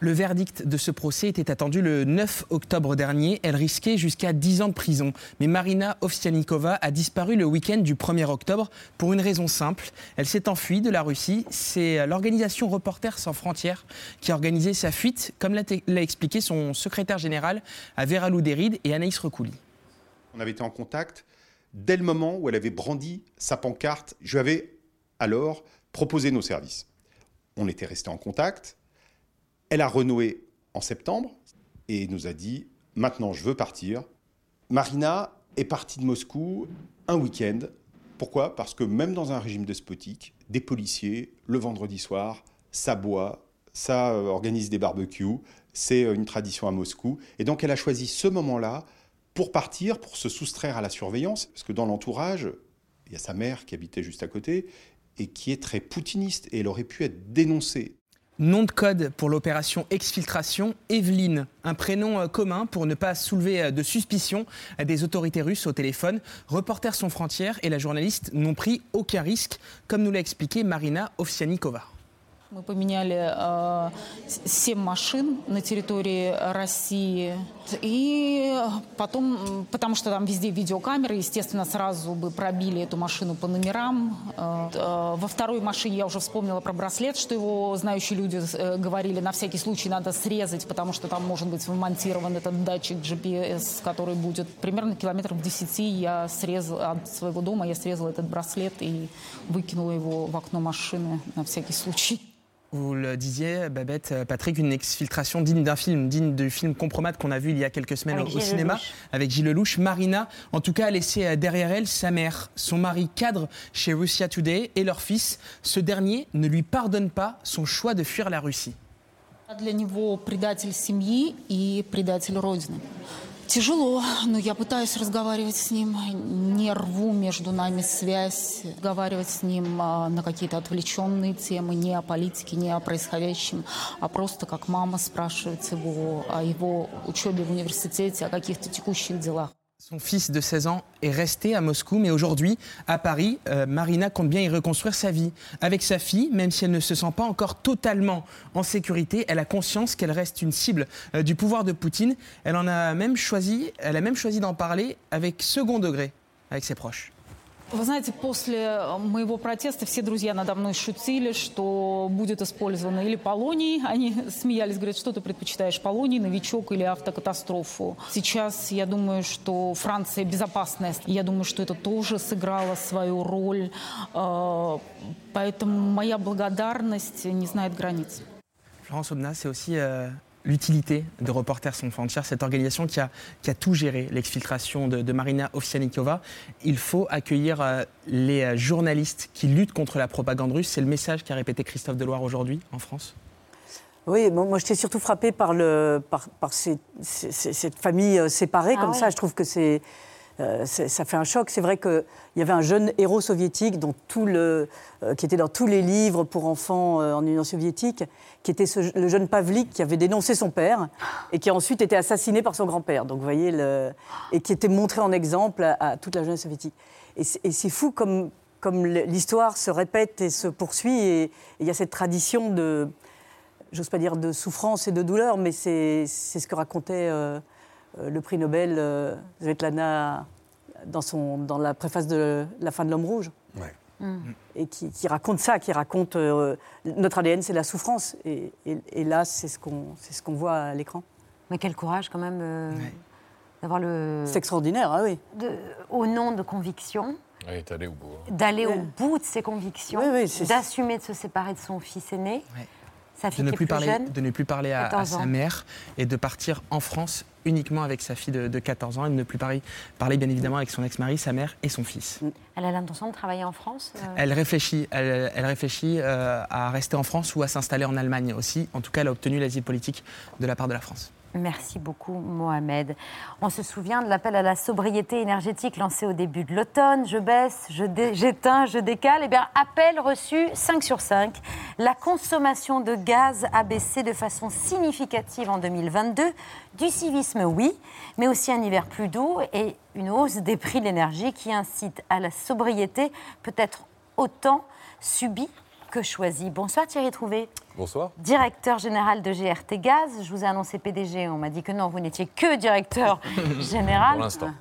Le verdict de ce procès était attendu le 9 octobre dernier. Elle risquait jusqu'à 10 ans de prison. Mais Marina Ovsianikova a disparu le week-end du 1er octobre pour une raison simple. Elle s'est enfuie de la Russie. C'est l'organisation Reporters sans frontières qui a organisé sa fuite, comme l'a l'a expliqué son secrétaire général à Vera Louderide et Anaïs Recouli. On avait été en contact dès le moment où elle avait brandi sa pancarte. Je lui avais alors proposé nos services. On était resté en contact. Elle a renoué en septembre et nous a dit maintenant je veux partir. Marina est partie de Moscou un week-end. Pourquoi? Parce que même dans un régime despotique, des policiers, le vendredi soir, ça boit, ça organise des barbecues, c'est euh, une tradition à Moscou. Et donc elle a choisi ce moment-là pour partir, pour se soustraire à la surveillance, parce que dans l'entourage, il y a sa mère qui habitait juste à côté, et qui est très poutiniste, et elle aurait pu être dénoncée. Nom de code pour l'opération exfiltration, Evelyne, un prénom euh, commun pour ne pas soulever euh, de suspicion des autorités russes au téléphone. Reporters sans frontières et la journaliste n'ont pris aucun risque, comme nous l'a expliqué Marina Ovsianikova. Мы поменяли э, 7 машин на территории России. И потом, потому что там везде видеокамеры, естественно, сразу бы пробили эту машину по номерам. Э, э, во второй машине я уже вспомнила про браслет, что его знающие люди э, говорили, на всякий случай надо срезать, потому что там может быть вмонтирован этот датчик GPS, который будет примерно километров 10 я срезала от своего дома, я срезала этот браслет и выкинула его в окно машины на всякий случай. Vous le disiez, Babette, euh, Patrick, une exfiltration digne d'un film, digne du film Compromat qu'on a vu il y a quelques semaines Avec au, au Gilles cinéma Lelouch. avec Gilles Lelouch. Marina, en tout cas, a laissé euh, derrière elle sa mère, son mari cadre chez Russia Today et leur fils. Ce dernier ne lui pardonne pas son choix de fuir la Russie. Для него предатель семьи и предатель Родины. Тяжело, но я пытаюсь разговаривать с ним, не рву между нами связь, разговаривать с ним а, на какие-то отвлеченные темы, не о политике, не о происходящем, а просто как мама спрашивает его о его учебе в университете, о каких-то tекущих делах. Son fils de 16 ans est resté à Moscou, mais aujourd'hui, à Paris, euh, Marina compte bien y reconstruire sa vie. Avec sa fille, même si elle ne se sent pas encore totalement en sécurité, elle a conscience qu'elle reste une cible euh, du pouvoir de Poutine. Elle en a même choisi, elle a même choisi d'en parler avec second degré avec ses proches. Вы знаете, после моего протеста все друзья надо мной шутили, что будет использовано или полоний. (laughs) Они смеялись, говорят, что ты предпочитаешь, полоний, новичок или автокатастрофу. Сейчас я думаю, что Франция безопасная. Я думаю, что это тоже сыграло свою роль. Э, Поэтому моя благодарность не знает границ. Florence Aubenas, c'est euh, l'utilité de Reporters sans frontières, cette organisation qui a, qui a tout géré, l'exfiltration de, de Marina Ovsianikova. Il faut accueillir euh, les euh, journalistes qui luttent contre la propagande russe. C'est le message qu'a répété Christophe Deloire aujourd'hui en France. Oui, bon, moi j'étais surtout frappée par, le, par, par ces- ces- ces- cette famille euh, séparée Ah comme ouais. ça. Je trouve que c'est, euh, ça fait un choc. C'est vrai qu'il y avait un jeune héros soviétique dont tout le, euh, qui était dans tous les livres pour enfants euh, en Union soviétique, qui était le jeune Pavlik qui avait dénoncé son père et qui a ensuite été assassiné par son grand-père. Donc voyez, et qui était montré en exemple à, toute la jeunesse soviétique. Et c'est, fou comme, comme l'histoire se répète et se poursuit et il y a cette tradition de j'ose pas dire de souffrance et de douleur, mais c'est ce que racontait le prix Nobel euh, Svetlana dans, son, dans la préface de La fin de l'homme rouge. Ouais. Et qui, qui raconte ça, qui raconte euh, notre ADN, c'est la souffrance. Et, et- et là, c'est ce qu'on c'est ce qu'on voit à l'écran. Mais quel courage quand même euh, d'avoir le... C'est extraordinaire, ah oui. de- au nom de convictions, est allée au bout. hein. d'aller Ouais. au bout de ses convictions, Oui, oui, c'est- d'assumer de se séparer de son fils aîné, De ne, plus parler, jeune. de ne plus parler à, à 14 sa mère et de partir en France uniquement avec sa fille de, de 14 ans et de ne plus parler, parler bien évidemment avec son ex-mari, sa mère et son fils. Elle a l'intention de travailler en France euh, Elle réfléchit, elle, elle réfléchit euh, à rester en France ou à s'installer en Allemagne aussi. En tout cas, elle a obtenu l'asile politique de la part de la France. Merci beaucoup, Mohamed. On se souvient de l'appel à la sobriété énergétique lancé au début de l'automne. Je baisse, j'éteins, je décale. Eh bien, appel reçu 5 sur 5. La consommation de gaz a baissé de façon significative en 2022. Du civisme, oui, mais aussi un hiver plus doux et une hausse des prix de l'énergie qui incite à la sobriété, peut-être autant subie que choisie. Bonsoir Thierry Trouvé Bonsoir. directeur général de GRT Gaz. Je vous ai annoncé PDG, on m'a dit que non, vous n'étiez que directeur (laughs) général. Pour l'instant.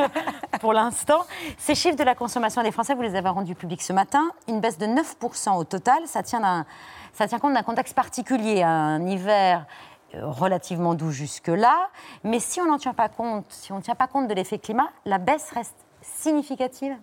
(laughs) Pour l'instant. Ces chiffres de la consommation des Français, vous les avez rendus publics ce matin. Une baisse de 9% au total. Ça tient, ça tient compte d'un contexte particulier, un hiver euh, relativement doux jusque-là. Mais si on n'en tient pas compte, si on ne tient pas compte de l'effet climat, la baisse reste significative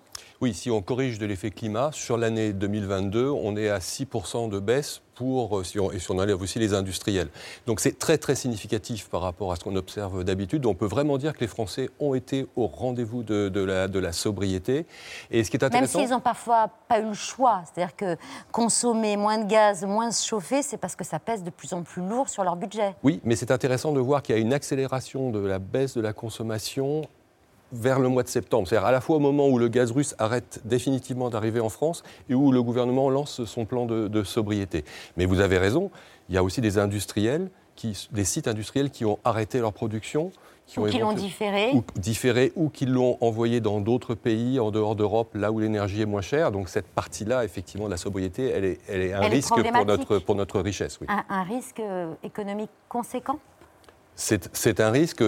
Oui, si on corrige de l'effet climat, sur l'année 2022, on est à 6% de baisse pour, euh, si on, et si on enlève aussi les industriels. Donc c'est très très significatif par rapport à ce qu'on observe d'habitude. On peut vraiment dire que les Français ont été au rendez-vous de, de la, de la sobriété. Et ce qui est Même intéressant... s'ils n'ont parfois pas eu le choix. C'est-à-dire que consommer moins de gaz, moins se chauffer, c'est parce que ça pèse de plus en plus lourd sur leur budget. Oui, mais c'est intéressant de voir qu'il y a une accélération de la baisse de la consommation vers le mois de septembre. C'est-à-dire à la fois au moment où le gaz russe arrête définitivement d'arriver en France et où le gouvernement lance son plan de, de sobriété. Mais vous avez raison, il y a aussi des industriels, qui, des sites industriels qui ont arrêté leur production. Ou qui l'ont différé. Ou différé, ou qui l'ont envoyé dans d'autres pays en dehors d'Europe, là où l'énergie est moins chère. Donc cette partie-là, effectivement, de la sobriété, elle est, elle est un Elle est risque pour notre, pour notre richesse. Oui. Un, un risque euh, économique conséquent? C'est un risque,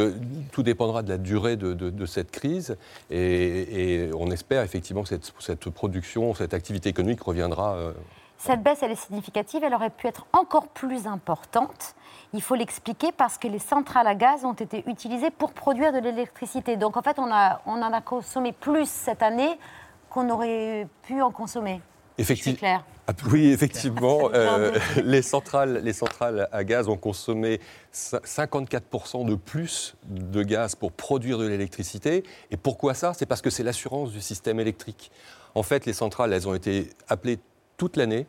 tout dépendra de la durée de, cette crise et, on espère effectivement que cette, cette production, cette activité économique reviendra. euh, Cette baisse, elle est significative, elle aurait pu être encore plus importante. Il faut l'expliquer parce que les centrales à gaz ont été utilisées pour produire de l'électricité. Donc en fait, on, a, on en a consommé plus cette année qu'on aurait pu en consommer. Effective- C'est clair. Ah, Oui, effectivement, (laughs) euh, les, centrales, les centrales à gaz ont consommé cin- 54% de plus de gaz pour produire de l'électricité. Et pourquoi ça? C'est parce que c'est l'assurance du système électrique. En fait, les centrales, elles ont été appelées toute l'année.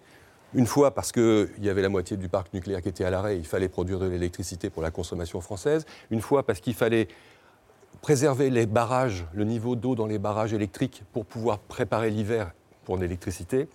Une fois parce qu'il y avait la moitié du parc nucléaire qui était à l'arrêt, il fallait produire de l'électricité pour la consommation française. Une fois parce qu'il fallait préserver les barrages, le niveau d'eau dans les barrages électriques pour pouvoir préparer l'hiver pour l'électricité.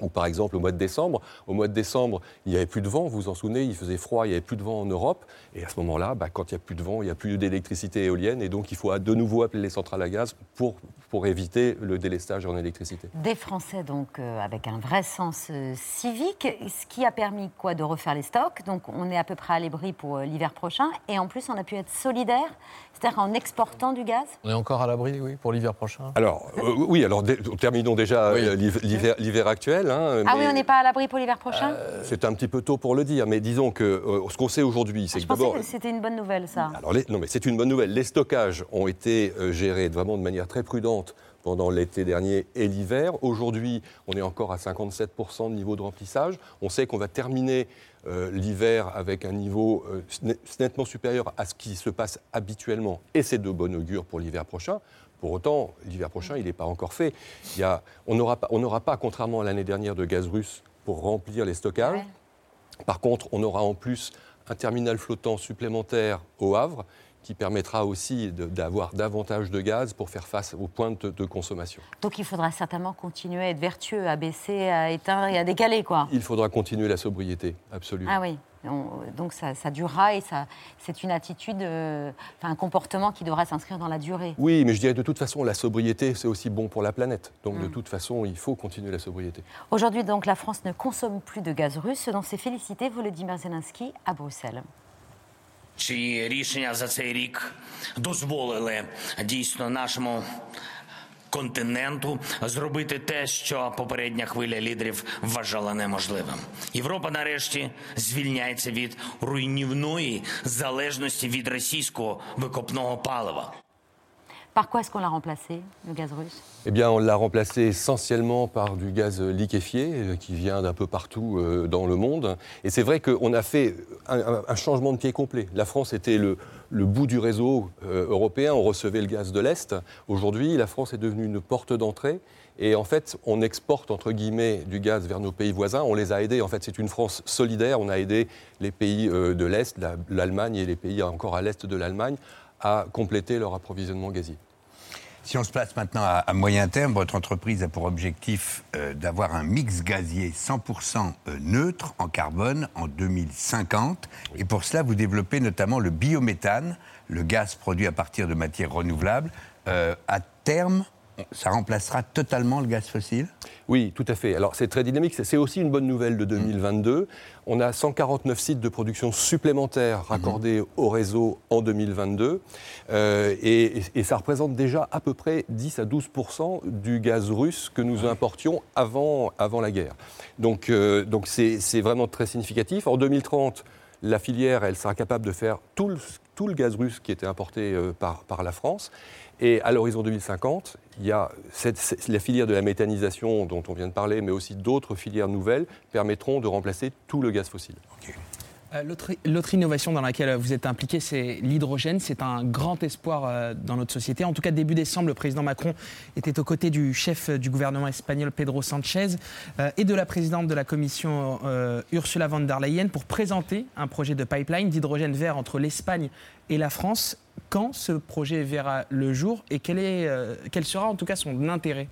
Ou par exemple au mois de décembre. Au mois de décembre, il n'y avait plus de vent, vous vous en souvenez, il faisait froid, il n'y avait plus de vent en Europe. Et à ce moment-là, bah, quand il n'y a plus de vent, il n'y a plus d'électricité éolienne. Et donc il faut de nouveau appeler les centrales à gaz pour, pour éviter le délestage en électricité. Des Français donc euh, avec un vrai sens euh, civique, ce qui a permis quoi de refaire les stocks. Donc on est à peu près à l'abri pour euh, l'hiver prochain et en plus on a pu être solidaire, c'est-à-dire en exportant du gaz. On est encore à l'abri, oui, pour l'hiver prochain? Alors, euh, oui, alors terminons déjà Oui. l'hiver- l'hiver hein, Ah mais oui, on n'est pas à l'abri pour l'hiver prochain? C'est un petit peu tôt pour le dire, mais disons que euh, ce qu'on sait aujourd'hui, c'est Je que pensais d'abord. que c'était une bonne nouvelle ça. Alors, les- non, mais c'est une bonne nouvelle. Les stockages ont été euh, gérés vraiment de manière très prudente pendant l'été dernier et l'hiver. Aujourd'hui, on est encore à 57% de niveau de remplissage. On sait qu'on va terminer euh, l'hiver avec un niveau euh, net- nettement supérieur à ce qui se passe habituellement, et c'est de bon augure pour l'hiver prochain. Pour autant, l'hiver prochain, il n'est pas encore fait. Il y a- on n'aura pas, pas, contrairement à l'année dernière, de gaz russe pour remplir les stockages. Ouais. Par contre, on aura en plus un terminal flottant supplémentaire au Havre qui permettra aussi d'avoir davantage de gaz pour faire face aux pointes de consommation. Donc il faudra certainement continuer à être vertueux, à baisser, à éteindre et à décaler quoi. Il faudra continuer la sobriété, absolument. Ah oui, On- donc ça, ça durera et ça, c'est une attitude, euh, enfin un comportement qui devra s'inscrire dans la durée. Oui, mais je dirais de toute façon, la sobriété, c'est aussi bon pour la planète. Donc Mm. de toute façon, il faut continuer la sobriété. Aujourd'hui, donc, la France ne consomme plus de gaz russe, ce dont s'est félicité Volodymyr Zelensky à Bruxelles. чиї рішення за цей рік дозволили дійсно нашому континенту зробити те, що попередня хвиля лідерів вважала неможливим. Європа нарешті звільняється від руйнівної залежності від російського викопного палива. Par quoi est-ce qu'on l'a remplacé, le gaz russe? Eh bien, on l'a remplacé essentiellement par du gaz liquéfié euh, qui vient d'un peu partout euh, dans le monde. Et c'est vrai qu'on a fait un, changement de pied complet. La France était le, le bout du réseau euh, européen, on recevait le gaz de l'Est. Aujourd'hui, la France est devenue une porte d'entrée. Et en fait, on exporte, entre guillemets, du gaz vers nos pays voisins. On les a aidés. En fait, c'est une France solidaire. On a aidé les pays de l'Est, la- l'Allemagne et les pays encore à l'Est de l'Allemagne à compléter leur approvisionnement gazier. Si on se place maintenant à, moyen terme, votre entreprise a pour objectif euh, d'avoir un mix gazier 100% euh, neutre en carbone en 2050. Et pour cela, vous développez notamment le biométhane, le gaz produit à partir de matières renouvelables. Euh, à terme, ça remplacera totalement le gaz fossile Oui, tout à fait. Alors c'est très dynamique. C'est- aussi une bonne nouvelle de 2022. On a 149 sites de production supplémentaires raccordés au réseau en 2022. Euh, et, et ça représente déjà à peu près 10 à 12% du gaz russe que nous importions avant, avant la guerre. Donc euh, donc c'est c'est vraiment très significatif. En 2030, la filière, elle sera capable de faire tout le, gaz russe qui était importé euh, par, la France. Et à l'horizon 2050, il y la filière de la méthanisation dont on vient de parler, mais aussi d'autres filières nouvelles permettront de remplacer tout le gaz fossile. L'autre l'autre innovation dans laquelle vous êtes impliqué, c'est l'hydrogène. C'est un grand espoir euh, dans notre société. En tout cas, début décembre, le président Macron était aux côtés du chef du gouvernement espagnol Pedro Sanchez euh, et de la présidente de la commission euh, Ursula von der Leyen pour présenter un projet de pipeline d'hydrogène vert entre l'Espagne et la France. Quand ce projet verra le jour et quel, euh, quel sera en tout cas son intérêt?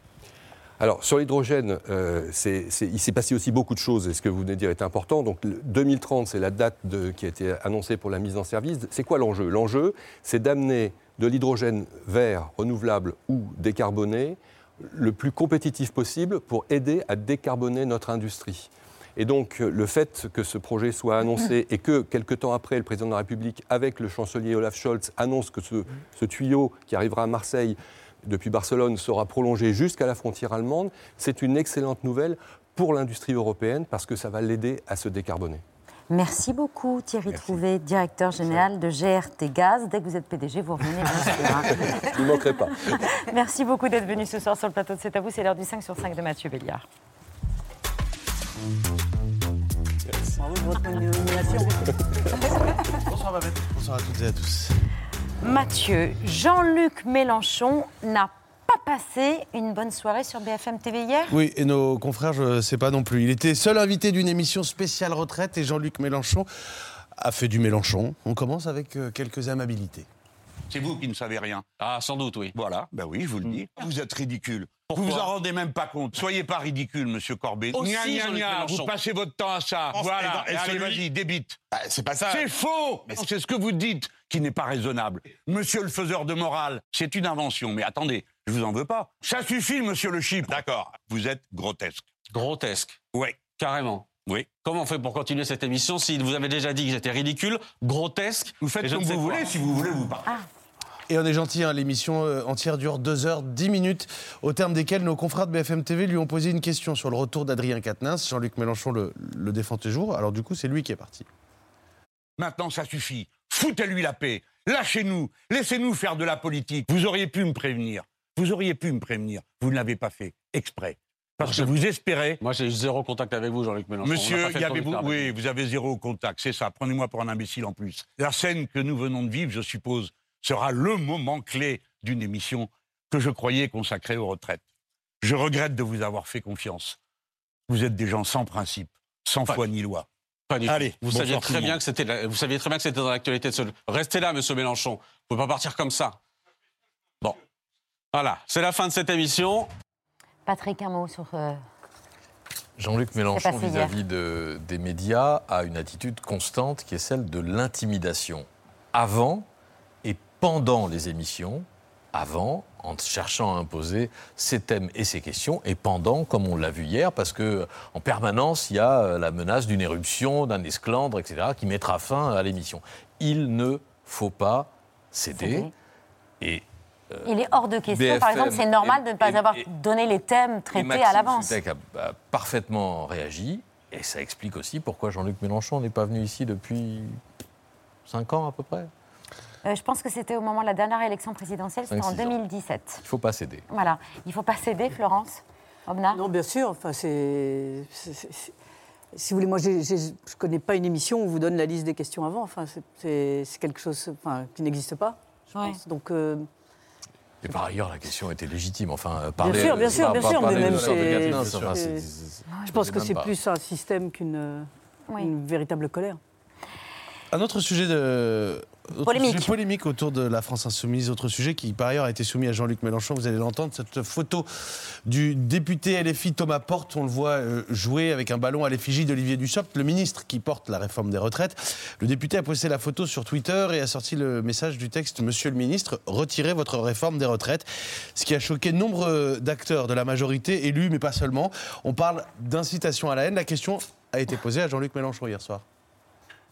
Alors, sur l'hydrogène, euh, il s'est passé aussi beaucoup de choses, et ce que vous venez de dire est important. Donc, le 2030, c'est la date qui a été annoncée pour la mise en service. C'est quoi l'enjeu? L'enjeu, c'est d'amener de l'hydrogène vert, renouvelable ou décarboné, le plus compétitif possible pour aider à décarboner notre industrie. Et donc, le fait que ce projet soit annoncé et que, quelque temps après, le président de la République, avec le chancelier Olaf Scholz, annonce que ce tuyau qui arrivera à Marseille depuis Barcelone sera prolongé jusqu'à la frontière allemande, c'est une excellente nouvelle pour l'industrie européenne parce que ça va l'aider à se décarboner. Merci beaucoup Thierry Trouvé, directeur général de GRT Gaz. Dès que vous êtes PDG, vous revenez. bien sûr, hein. (laughs) Je ne manquerai pas. (laughs) Merci beaucoup d'être venu ce soir sur le plateau de C'est à vous. C'est l'heure du 5 sur 5 de Mathieu Béliard. Bravo pour votre nomination. (laughs) Bonsoir Babette. Bonsoir à toutes et à tous. Mathieu, Jean-Luc Mélenchon n'a pas passé une bonne soirée sur BFM TV hier? Oui, et nos confrères, je ne sais pas non plus. Il était seul invité d'une émission spéciale retraite et Jean-Luc Mélenchon a fait du Mélenchon. On commence avec euh, quelques amabilités. C'est vous qui ne savez rien. Ah, sans doute, oui. Voilà, ben oui, je vous le dis. Vous êtes ridicule. Pourquoi vous vous en rendez même pas compte. Soyez pas ridicule, monsieur Corbet. Aussi, Gna, gna, gna, vous passez votre temps à ça. Et Voilà, et allez, celui- vas-y, débite. c'est pas ça. C'est faux C'est ce que vous dites qui n'est pas raisonnable. Monsieur le faiseur de morale, c'est une invention. Mais attendez, je vous en veux pas. Ça suffit, monsieur le chypre. D'accord. Vous êtes grotesque. Grotesque. Oui. Carrément. Oui. Comment on fait pour continuer cette émission si vous avez déjà dit que j'étais ridicule, grotesque Vous faites comme vous quoi. voulez, si vous voulez, vous parlez. Et on est gentil, hein, l'émission euh, entière dure 2 heures 10 minutes, au terme desquelles nos confrères de BFM TV lui ont posé une question sur le retour d'Adrien Quatennens. Jean-Luc Mélenchon le, le défend toujours, alors du coup c'est lui qui est parti. Maintenant, ça suffit. Foutez-lui la paix. Lâchez-nous. Laissez-nous faire de la politique. Vous auriez pu me prévenir. Vous auriez pu me prévenir. Vous ne l'avez pas fait. Exprès. Parce que Moi, vous espérez. Moi, j'ai zéro contact avec vous, Jean-Luc Mélenchon. Monsieur, y Oui, vous avez zéro contact, c'est ça. Prenez-moi pour un imbécile en plus. La scène que nous venons de vivre, je suppose, sera le moment clé d'une émission que je croyais consacrée aux retraites. Je regrette de vous avoir fait confiance. Vous êtes des gens sans principe, sans foi ni loi. Pas du tout. Allez, vous saviez très bien que c'était, la- vous saviez très bien que c'était dans l'actualité de ce. Restez là, Monsieur Mélenchon. Vous pouvez pas partir comme ça. Bon, voilà, c'est la fin de cette émission. Patrick, un mot sur. euh, Jean-Luc Mélenchon, vis-à-vis de- des médias, a une attitude constante qui est celle de l'intimidation. Avant et pendant les émissions, avant, en cherchant à imposer ses thèmes et ses questions, et pendant, comme on l'a vu hier, parce que en permanence, il y a euh, la menace d'une éruption, d'un esclandre, etc., qui mettra fin à l'émission. Il ne faut pas céder. Et Il est hors de question. Par exemple, c'est normal de ne pas et- avoir et- donné les thèmes traités à l'avance. A, a parfaitement réagi. Et ça explique aussi pourquoi Jean-Luc Mélenchon n'est pas venu ici depuis 5 ans à peu près. Euh, je pense que c'était au moment de la dernière élection présidentielle, c'était en six ans. 2017. Il ne faut pas céder. Voilà. Il ne faut pas céder, Florence. Obna Non, bien sûr. Enfin, c'est. Si vous voulez, moi, je ne connais pas une émission où on vous donne la liste des questions avant. Enfin, c'est- quelque chose enfin, qui n'existe pas, je Ouais. pense. Donc, euh, Et par ailleurs, la question était légitime. Enfin, euh, parler, sûr, bien sûr, bien sûr, mais même c'est- c'est- je pense que c'est plus un système qu'une Oui. véritable colère. Un autre sujet de. Polémique. sujet polémique autour de la France Insoumise, autre sujet qui par ailleurs a été soumis à Jean-Luc Mélenchon, vous allez l'entendre, cette photo du député LFI Thomas Porte, on le voit euh, jouer avec un ballon à l'effigie d'Olivier Dussopt, le ministre qui porte la réforme des retraites. Le député a posté la photo sur Twitter et a sorti le message du texte Monsieur le ministre, retirez votre réforme des retraites. Ce qui a choqué nombre d'acteurs de la majorité, élus mais pas seulement. On parle d'incitation à la haine. La question a été posée à Jean-Luc Mélenchon hier soir.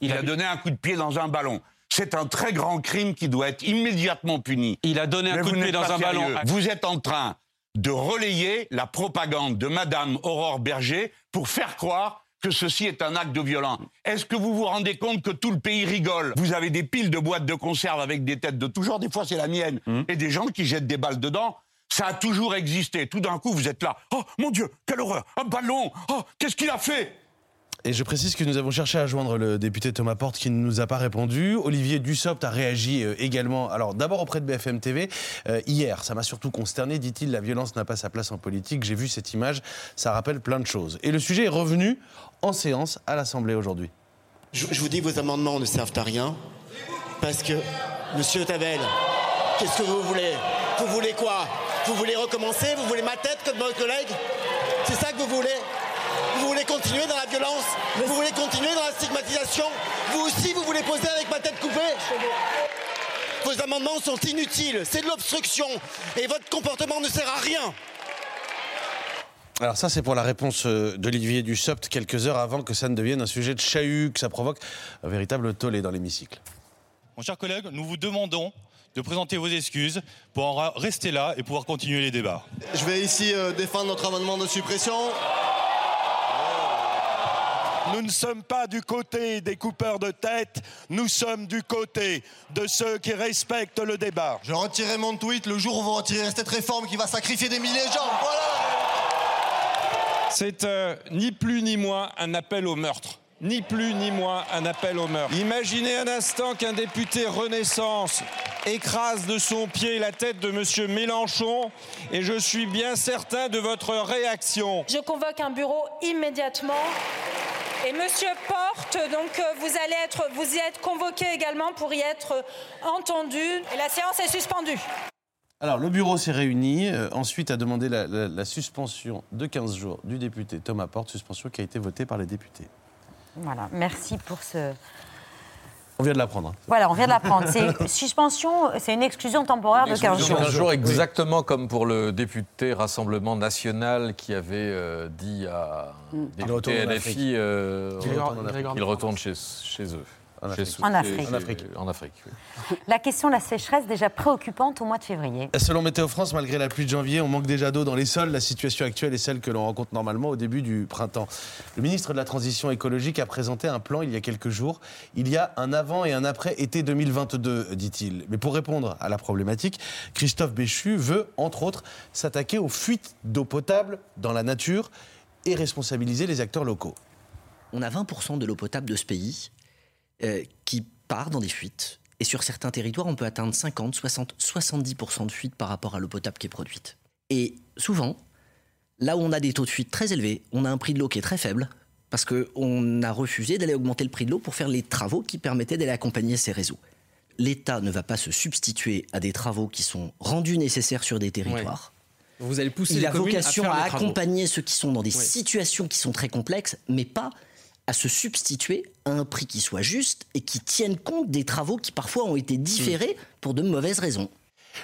Il a donné un coup de pied dans un ballon. C'est un très grand crime qui doit être immédiatement puni. Il a donné un Mais coup de pied dans un ballon. sérieux. Vous êtes en train de relayer la propagande de Madame Aurore Berger pour faire croire que ceci est un acte de violence. Est-ce que vous vous rendez compte que tout le pays rigole? Vous avez des piles de boîtes de conserve avec des têtes de tout genre, des fois c'est la mienne, et des gens qui jettent des balles dedans. Ça a toujours existé. Tout d'un coup, vous êtes là. Oh mon Dieu, quelle horreur Un ballon Oh, qu'est-ce qu'il a fait? Et je précise que nous avons cherché à joindre le député Thomas Porte qui ne nous a pas répondu. Olivier Dussopt a réagi euh, également. Alors d'abord auprès de BFM TV. Euh, hier, ça m'a surtout consterné, dit-il, la violence n'a pas sa place en politique. J'ai vu cette image, ça rappelle plein de choses. Et le sujet est revenu en séance à l'Assemblée aujourd'hui. Je, vous dis, vos amendements ne servent à rien. Parce que, monsieur Tavel, qu'est-ce que vous voulez? Vous voulez quoi? Vous voulez recommencer? Vous voulez ma tête comme votre collègue? C'est ça que vous voulez? Vous voulez continuer dans la violence Vous voulez continuer dans la stigmatisation Vous aussi, vous voulez poser avec ma tête coupée Vos amendements sont inutiles, c'est de l'obstruction. Et votre comportement ne sert à rien. Alors ça, c'est pour la réponse euh, d'Olivier Dussopt quelques heures avant que ça ne devienne un sujet de chahut, que ça provoque un véritable tollé dans l'hémicycle. Mon cher collègue, nous vous demandons de présenter vos excuses pour en rester là et pouvoir continuer les débats. Je vais ici euh, défendre notre amendement de suppression. Nous ne sommes pas du côté des coupeurs de tête, nous sommes du côté de ceux qui respectent le débat. Je retirerai mon tweet le jour où vous retirerez cette réforme qui va sacrifier des milliers de gens. Voilà C'est euh, ni plus ni moins un appel au meurtre. Ni plus ni moins un appel au meurtre. Imaginez un instant qu'un député Renaissance écrase de son pied la tête de M. Mélenchon et je suis bien certain de votre réaction. Je convoque un bureau immédiatement. Et Monsieur Porte, donc euh, vous allez être, vous y êtes convoqué également pour y être euh, entendu. Et la séance est suspendue. Alors, le bureau s'est réuni, euh, ensuite a demandé la, la- la suspension de 15 jours du député Thomas Porte, suspension qui a été votée par les députés. Voilà, merci pour ce. On vient de l'apprendre. hein. Voilà, on vient de l'apprendre. C'est une (laughs) suspension, c'est une exclusion temporaire de 15 jours. 15 jours, exactement comme pour le député Rassemblement National qui avait euh, dit à Mm. Il retourne député euh, Il retourne retourne chez, chez eux. En Afrique. ceux- En chez- Afrique. chez- En Afrique. En Afrique, oui. (laughs) La question de la sécheresse déjà préoccupante au mois de février. Selon Météo France, malgré la pluie de janvier, on manque déjà d'eau dans les sols. La situation actuelle est celle que l'on rencontre normalement au début du printemps. Le ministre de la Transition écologique a présenté un plan il y a quelques jours. Il y a un avant et un après été 2022, dit-il. Mais pour répondre à la problématique, Christophe Béchu veut, entre autres, s'attaquer aux fuites d'eau potable dans la nature et responsabiliser les acteurs locaux. On a 20% de l'eau potable de ce pays euh, qui part dans des fuites. Et sur certains territoires, on peut atteindre 50, 60, 70% de fuites par rapport à l'eau potable qui est produite. Et souvent, là où on a des taux de fuite très élevés, on a un prix de l'eau qui est très faible, parce qu'on a refusé d'aller augmenter le prix de l'eau pour faire les travaux qui permettaient d'aller accompagner ces réseaux. L'État ne va pas se substituer à des travaux qui sont rendus nécessaires sur des territoires. Vous allez pousser Il les a vocation à, accompagner ceux qui sont dans des situations qui sont très complexes, mais pas à se substituer à un prix qui soit juste et qui tienne compte des travaux qui parfois ont été différés pour de mauvaises raisons.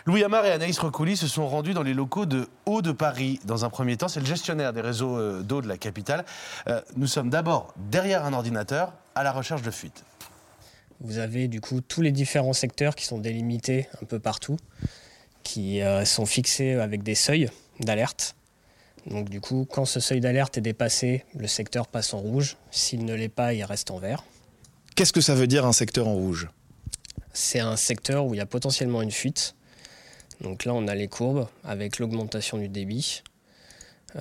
Louis Amar et Anaïs Recouli se sont rendus dans les locaux de Eau de Paris dans un premier temps. C'est le gestionnaire des réseaux euh, d'eau de la capitale. Euh, nous sommes d'abord derrière un ordinateur à la recherche de fuites. Vous avez du coup tous les différents secteurs qui sont délimités un peu partout, qui euh, sont fixés avec des seuils d'alerte. Donc du coup, quand ce seuil d'alerte est dépassé, le secteur passe en rouge. S'il ne l'est pas, il reste en vert. Qu'est-ce que ça veut dire un secteur en rouge? C'est un secteur où il y a potentiellement une fuite. Donc là, on a les courbes avec l'augmentation du débit.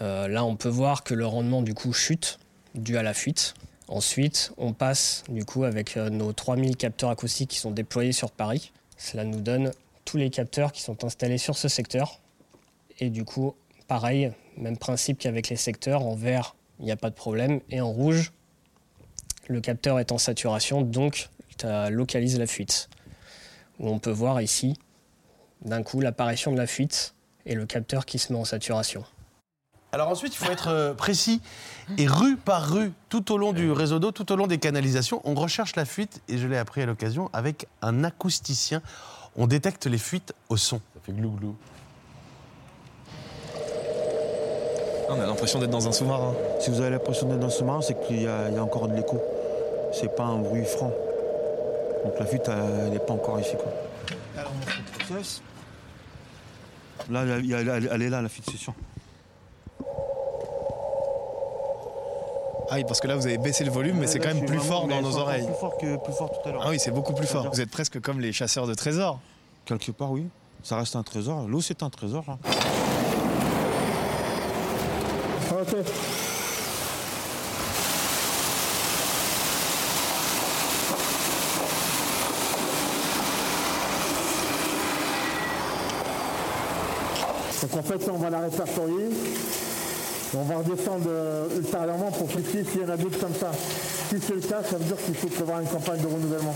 Euh, là, on peut voir que le rendement du coup chute dû à la fuite. Ensuite, on passe du coup avec euh, nos 3000 capteurs acoustiques qui sont déployés sur Paris. Cela nous donne tous les capteurs qui sont installés sur ce secteur. Et du coup, pareil, même principe qu'avec les secteurs. En vert, il n'y a pas de problème. Et en rouge, le capteur est en saturation, donc ça localise la fuite. Où on peut voir ici, d'un coup, l'apparition de la fuite et le capteur qui se met en saturation. Alors ensuite, il faut être euh, précis. Et rue par rue, tout au long du réseau d'eau, tout au long des canalisations, on recherche la fuite, et je l'ai appris à l'occasion, avec un acousticien. On détecte les fuites au son. Ça fait glou-glou. On a l'impression d'être dans un sous-marin. Si vous avez l'impression d'être dans un sous-marin, c'est qu'il y, a il y a encore de l'écho. C'est pas un bruit franc. Donc la fuite, elle n'est pas encore ici. Quoi. Là, il y a- elle, elle est là, la fuite, c'est sûr. Ah oui, parce que là, vous avez baissé le volume, mais c'est là, quand même plus fort dans nos oreilles. Plus fort que plus fort tout à l'heure. Ah oui, c'est beaucoup plus fort. Vous êtes presque comme les chasseurs de trésors. Quelque part, oui. Ça reste un trésor. L'eau, c'est un trésor. là. Donc en fait, on va la répertorier. On va redescendre euh, ultérieurement pour vérifier s'il y en a d'autres comme ça. Si c'est le cas, ça veut dire qu'il faut prévoir une campagne de renouvellement.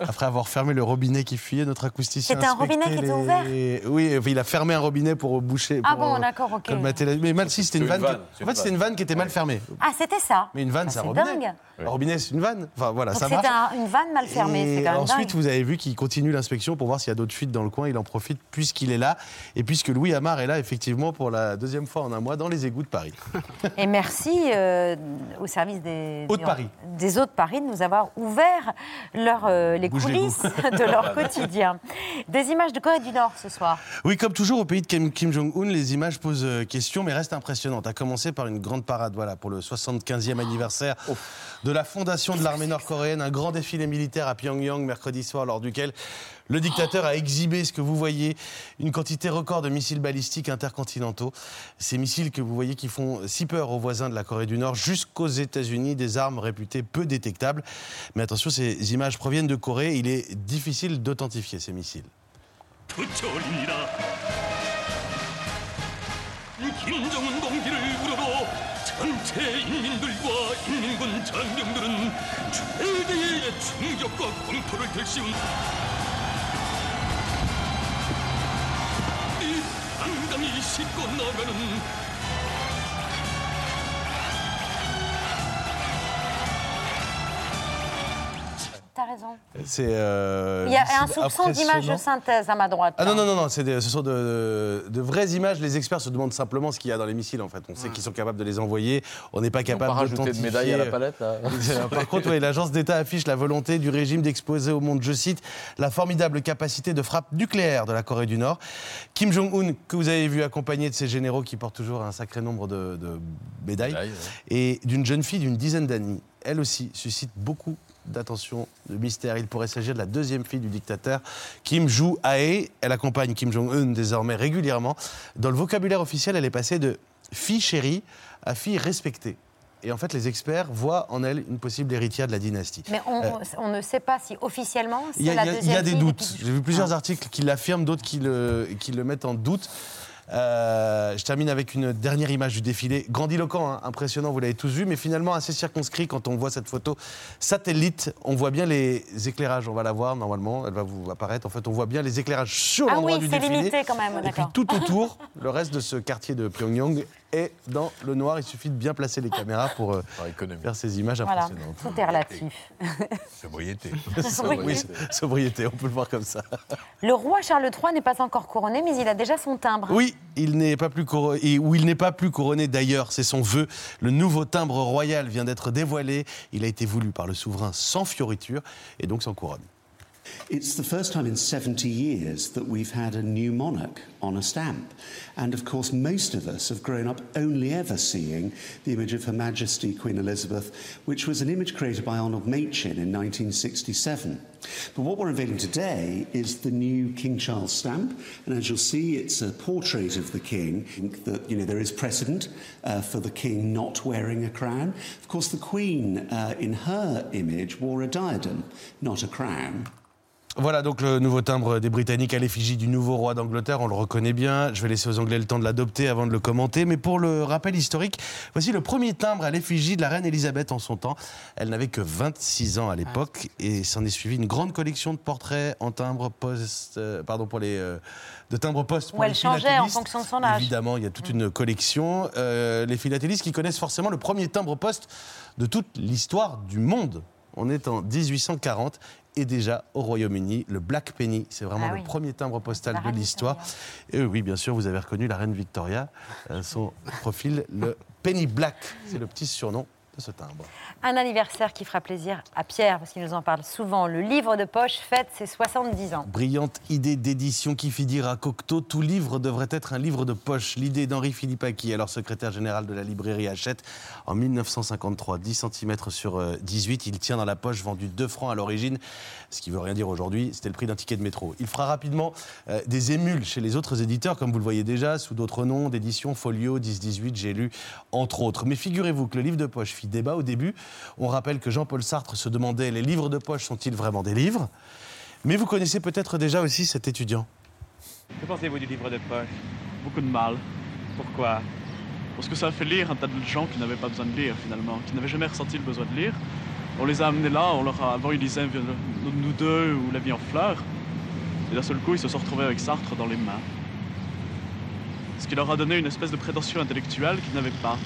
Après avoir fermé le robinet qui fuyait, notre acousticien. C'était un robinet qui était les- Oui, il a fermé un robinet pour boucher. Ah pour, bon, euh, d'accord, ok. colmater la- Mais mal si, c'était une vanne. une qui- En fait, c'était une vanne qui était mal fermée. Ah, c'était ça Mais une vanne, Ah, c'est un c'est robinet. dingue. Robinet, c'est une vanne. Enfin voilà, Donc ça un- une vanne mal fermée, c'est Et quand même ensuite, dingue. vous avez vu qu'il continue l'inspection pour voir s'il y a d'autres fuites dans le coin. Il en profite puisqu'il est là. Et puisque Louis Amar est là, effectivement, pour la deuxième fois en un mois, dans les égouts de Paris. (laughs) Et merci euh, au service des, Eaux de Paris. des eaux de Paris de nous avoir ouvert leur, euh, les coulisses (laughs) de leur quotidien. Des images de Corée du Nord ce soir. Oui, comme toujours au pays de Kim, Kim Jong-un, les images posent euh, question, mais restent impressionnantes. À commencer par une grande parade, voilà, pour le 75e anniversaire de la fondation de l'armée nord-coréenne, un grand défilé militaire à Pyongyang mercredi soir, lors duquel le dictateur a exhibé ce que vous voyez, une quantité record de missiles balistiques intercontinentaux. Ces missiles que vous voyez qui font si peur aux voisins de la Corée du Nord, jusqu'aux États-Unis, des armes réputées peu détectables. Mais attention, ces images proviennent de Corée. Il est difficile d'authentifier ces missiles. 전체 인민들과 인민군 장병들은 최대의 충격과 공포를 들시운 이 당당히 싣고 나가는 C'est. euh, Il y a un soupçon d'image de synthèse à ma droite. Ah non, non, non, non c'est des- ce sont de, de vraies images. Les experts se demandent simplement ce qu'il y a dans les missiles, en fait. On sait qu'ils sont capables de les envoyer. On n'est pas capable pas rajouté de d'authentifier. médaille à la palette, là (laughs) Par contre, l'agence d'État affiche la volonté du régime d'exposer au monde, je cite, la formidable capacité de frappe nucléaire de la Corée du Nord. Kim Jong-un, que vous avez vu accompagné de ses généraux qui portent toujours un sacré nombre de, de médailles, Médailles, et d'une jeune fille d'une dizaine d'années, elle aussi suscite beaucoup d'attention, de mystère. Il pourrait s'agir de la deuxième fille du dictateur, Kim Joo-ae. Elle accompagne Kim Jong-un désormais régulièrement. Dans le vocabulaire officiel, elle est passée de fille chérie à fille respectée. Et en fait, les experts voient en elle une possible héritière de la dynastie. Mais on, Euh, on ne sait pas si officiellement c'est il y y a- deuxième il y a des doutes. J'ai vu plusieurs Ah. articles qui l'affirment, d'autres qui le, qui le mettent en doute. Euh, je termine avec une dernière image du défilé. Grandiloquent, hein, impressionnant, vous l'avez tous vu, mais finalement assez circonscrit quand on voit cette photo satellite. On voit bien les éclairages, on va la voir normalement, elle va vous apparaître. En fait, on voit bien les éclairages sur Ah l'endroit oui, du c'est défilé. limité quand même, Et puis tout autour, le reste de ce quartier de Pyongyang est dans le noir. Il suffit de bien placer les caméras pour euh, faire ces images Voilà, impressionnantes. tout est relatif. Sobriété. oui, sobriété, on peut le voir comme ça. Le roi Charles III n'est pas encore couronné, mais il a déjà son timbre. Oui, il n'est pas plus couronné, il n'est pas plus couronné d'ailleurs, c'est son vœu. Le nouveau timbre royal vient d'être dévoilé. Il a été voulu par le souverain sans fioriture et donc sans couronne. It's the first time in 70 years that we've had a new monarch on a stamp. And of course, most of us have grown up only ever seeing the image of Her Majesty Queen Elizabeth, which was an image created by Arnold Machin in 1967. But what we're unveiling today is the new King Charles stamp. And as you'll see, it's a portrait of the king. That, you know, there is precedent uh, for the king not wearing a crown. Of course, the queen, uh, in her image, wore a diadem, not a crown. Voilà donc le nouveau timbre des Britanniques à l'effigie du nouveau roi d'Angleterre. On le reconnaît bien. Je vais laisser aux Anglais le temps de l'adopter avant de le commenter. Mais pour le rappel historique, voici le premier timbre à l'effigie de la reine Elisabeth en son temps. Elle n'avait que 26 ans à l'époque et s'en est suivi une grande collection de portraits en timbre post, euh, pardon pour les euh, de timbres poste. pour Où les elle changeait en fonction de son âge. Évidemment, il y a toute une collection. Euh, les philatélistes qui connaissent forcément le premier timbre poste de toute l'histoire du monde. On est en 1840 et déjà au Royaume-Uni, le Black Penny, c'est vraiment Ah le premier timbre postal La de l'histoire. Et oui, bien sûr, vous avez reconnu la reine Victoria, euh, son profil, le Penny Black, c'est le petit surnom de ce timbre. Un anniversaire qui fera plaisir à Pierre, parce qu'il nous en parle souvent. Le livre de poche fête ses 70 ans. Brillante idée d'édition qui fit dire à Cocteau tout livre devrait être un livre de poche. L'idée d'Henri Philippe Aki, alors secrétaire général de la librairie Hachette, en 1953, 10 cm sur 18. Il tient dans la poche, vendu 2 francs à l'origine, ce qui veut rien dire aujourd'hui. C'était le prix d'un ticket de métro. Il fera rapidement euh, des émules chez les autres éditeurs, comme vous le voyez déjà, sous d'autres noms d'édition, Folio, 10-18, j'ai lu, entre autres. Mais figurez-vous que le livre de poche fit débat au début. On rappelle que Jean-Paul Sartre se demandait les livres de poche sont-ils vraiment des livres? Mais vous connaissez peut-être déjà aussi cet étudiant. Que pensez-vous du livre de poche? Beaucoup de mal. Pourquoi? Parce que ça a fait lire un tas de gens qui n'avaient pas besoin de lire finalement, qui n'avaient jamais ressenti le besoin de lire. On les a amenés là, on leur a, avant ils lisaient Nous deux ou La vie en fleurs. Et d'un seul coup, ils se sont retrouvés avec Sartre dans les mains. Ce qui leur a donné une espèce de prétention intellectuelle qu'ils n'avaient pas.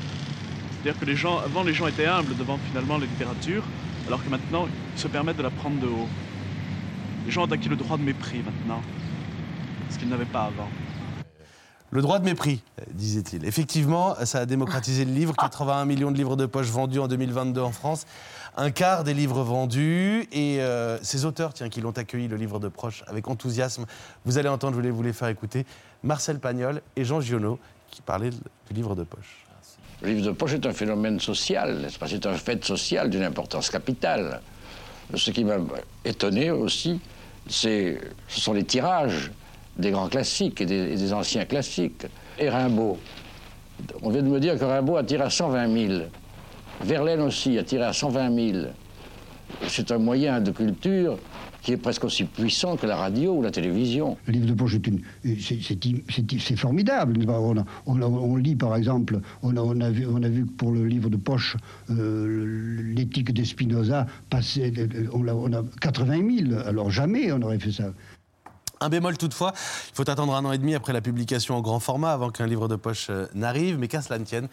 C'est-à-dire que les gens, avant, les gens étaient humbles devant finalement la littérature, alors que maintenant, ils se permettent de la prendre de haut. Les gens ont acquis le droit de mépris maintenant, ce qu'ils n'avaient pas avant. Le droit de mépris, disait-il. Effectivement, ça a démocratisé le livre. 81 millions de livres de poche vendus en 2022 en France. Un quart des livres vendus. Et euh, ces auteurs, tiens, qui l'ont accueilli, le livre de poche, avec enthousiasme, vous allez entendre, je voulais vous les faire écouter, Marcel Pagnol et Jean Giono, qui parlaient du livre de poche. Le livre de poche est un phénomène social, n'est-ce C'est un fait social d'une importance capitale. Ce qui m'a étonné aussi, ce sont les tirages des grands classiques et des, et des, anciens classiques. Et Rimbaud. On vient de me dire que Rimbaud a tiré à 120 000. Verlaine aussi a tiré à 120 000. C'est un moyen de culture qui est presque aussi puissant que la radio ou la télévision. Le livre de poche, c'est formidable. On, on, on, lit, par exemple, on a, on, a vu, on a vu que pour le livre de poche, euh, l'éthique de Spinoza, passait, on, a, on a 80 000. Alors jamais on aurait fait ça. Un bémol toutefois, il faut attendre un an et demi après la publication en grand format avant qu'un livre de poche n'arrive, mais qu'à cela ne tienne,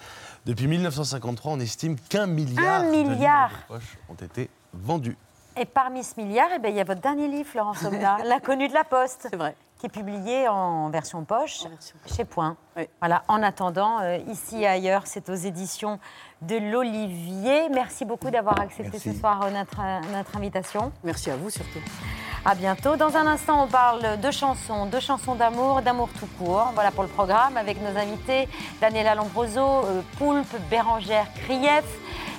depuis 1953, on estime qu'un milliard, un milliard. de livres de poche ont été vendus. Et parmi ce milliard, eh bien, il y a votre dernier livre, Florence Omna, (laughs) L'inconnu de la Poste. C'est vrai. Qui est publié en version poche En version chez Point. Oui. Voilà, en attendant, euh, ici et ailleurs, c'est aux éditions de l'Olivier. Merci beaucoup d'avoir accepté Merci. ce soir euh, notre, euh, notre invitation. Merci à vous surtout. À bientôt. Dans un instant, on parle de chansons, de chansons d'amour, d'amour tout court. Voilà pour le programme avec nos invités Daniela Lombroso, euh, Poulpe, Bérangère Krief.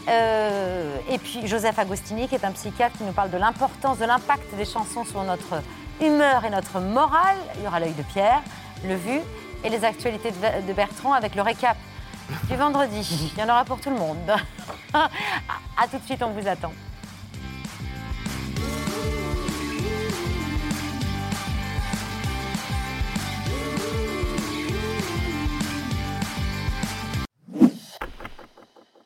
Euh, et puis Joseph Agostini, qui est un psychiatre qui nous parle de l'importance, de l'impact des chansons sur notre humeur et notre morale. Il y aura l'œil de Pierre, le vu et les actualités de Bertrand avec le récap du vendredi. (laughs) Il y en aura pour tout le monde. (laughs) à tout de suite, on vous attend.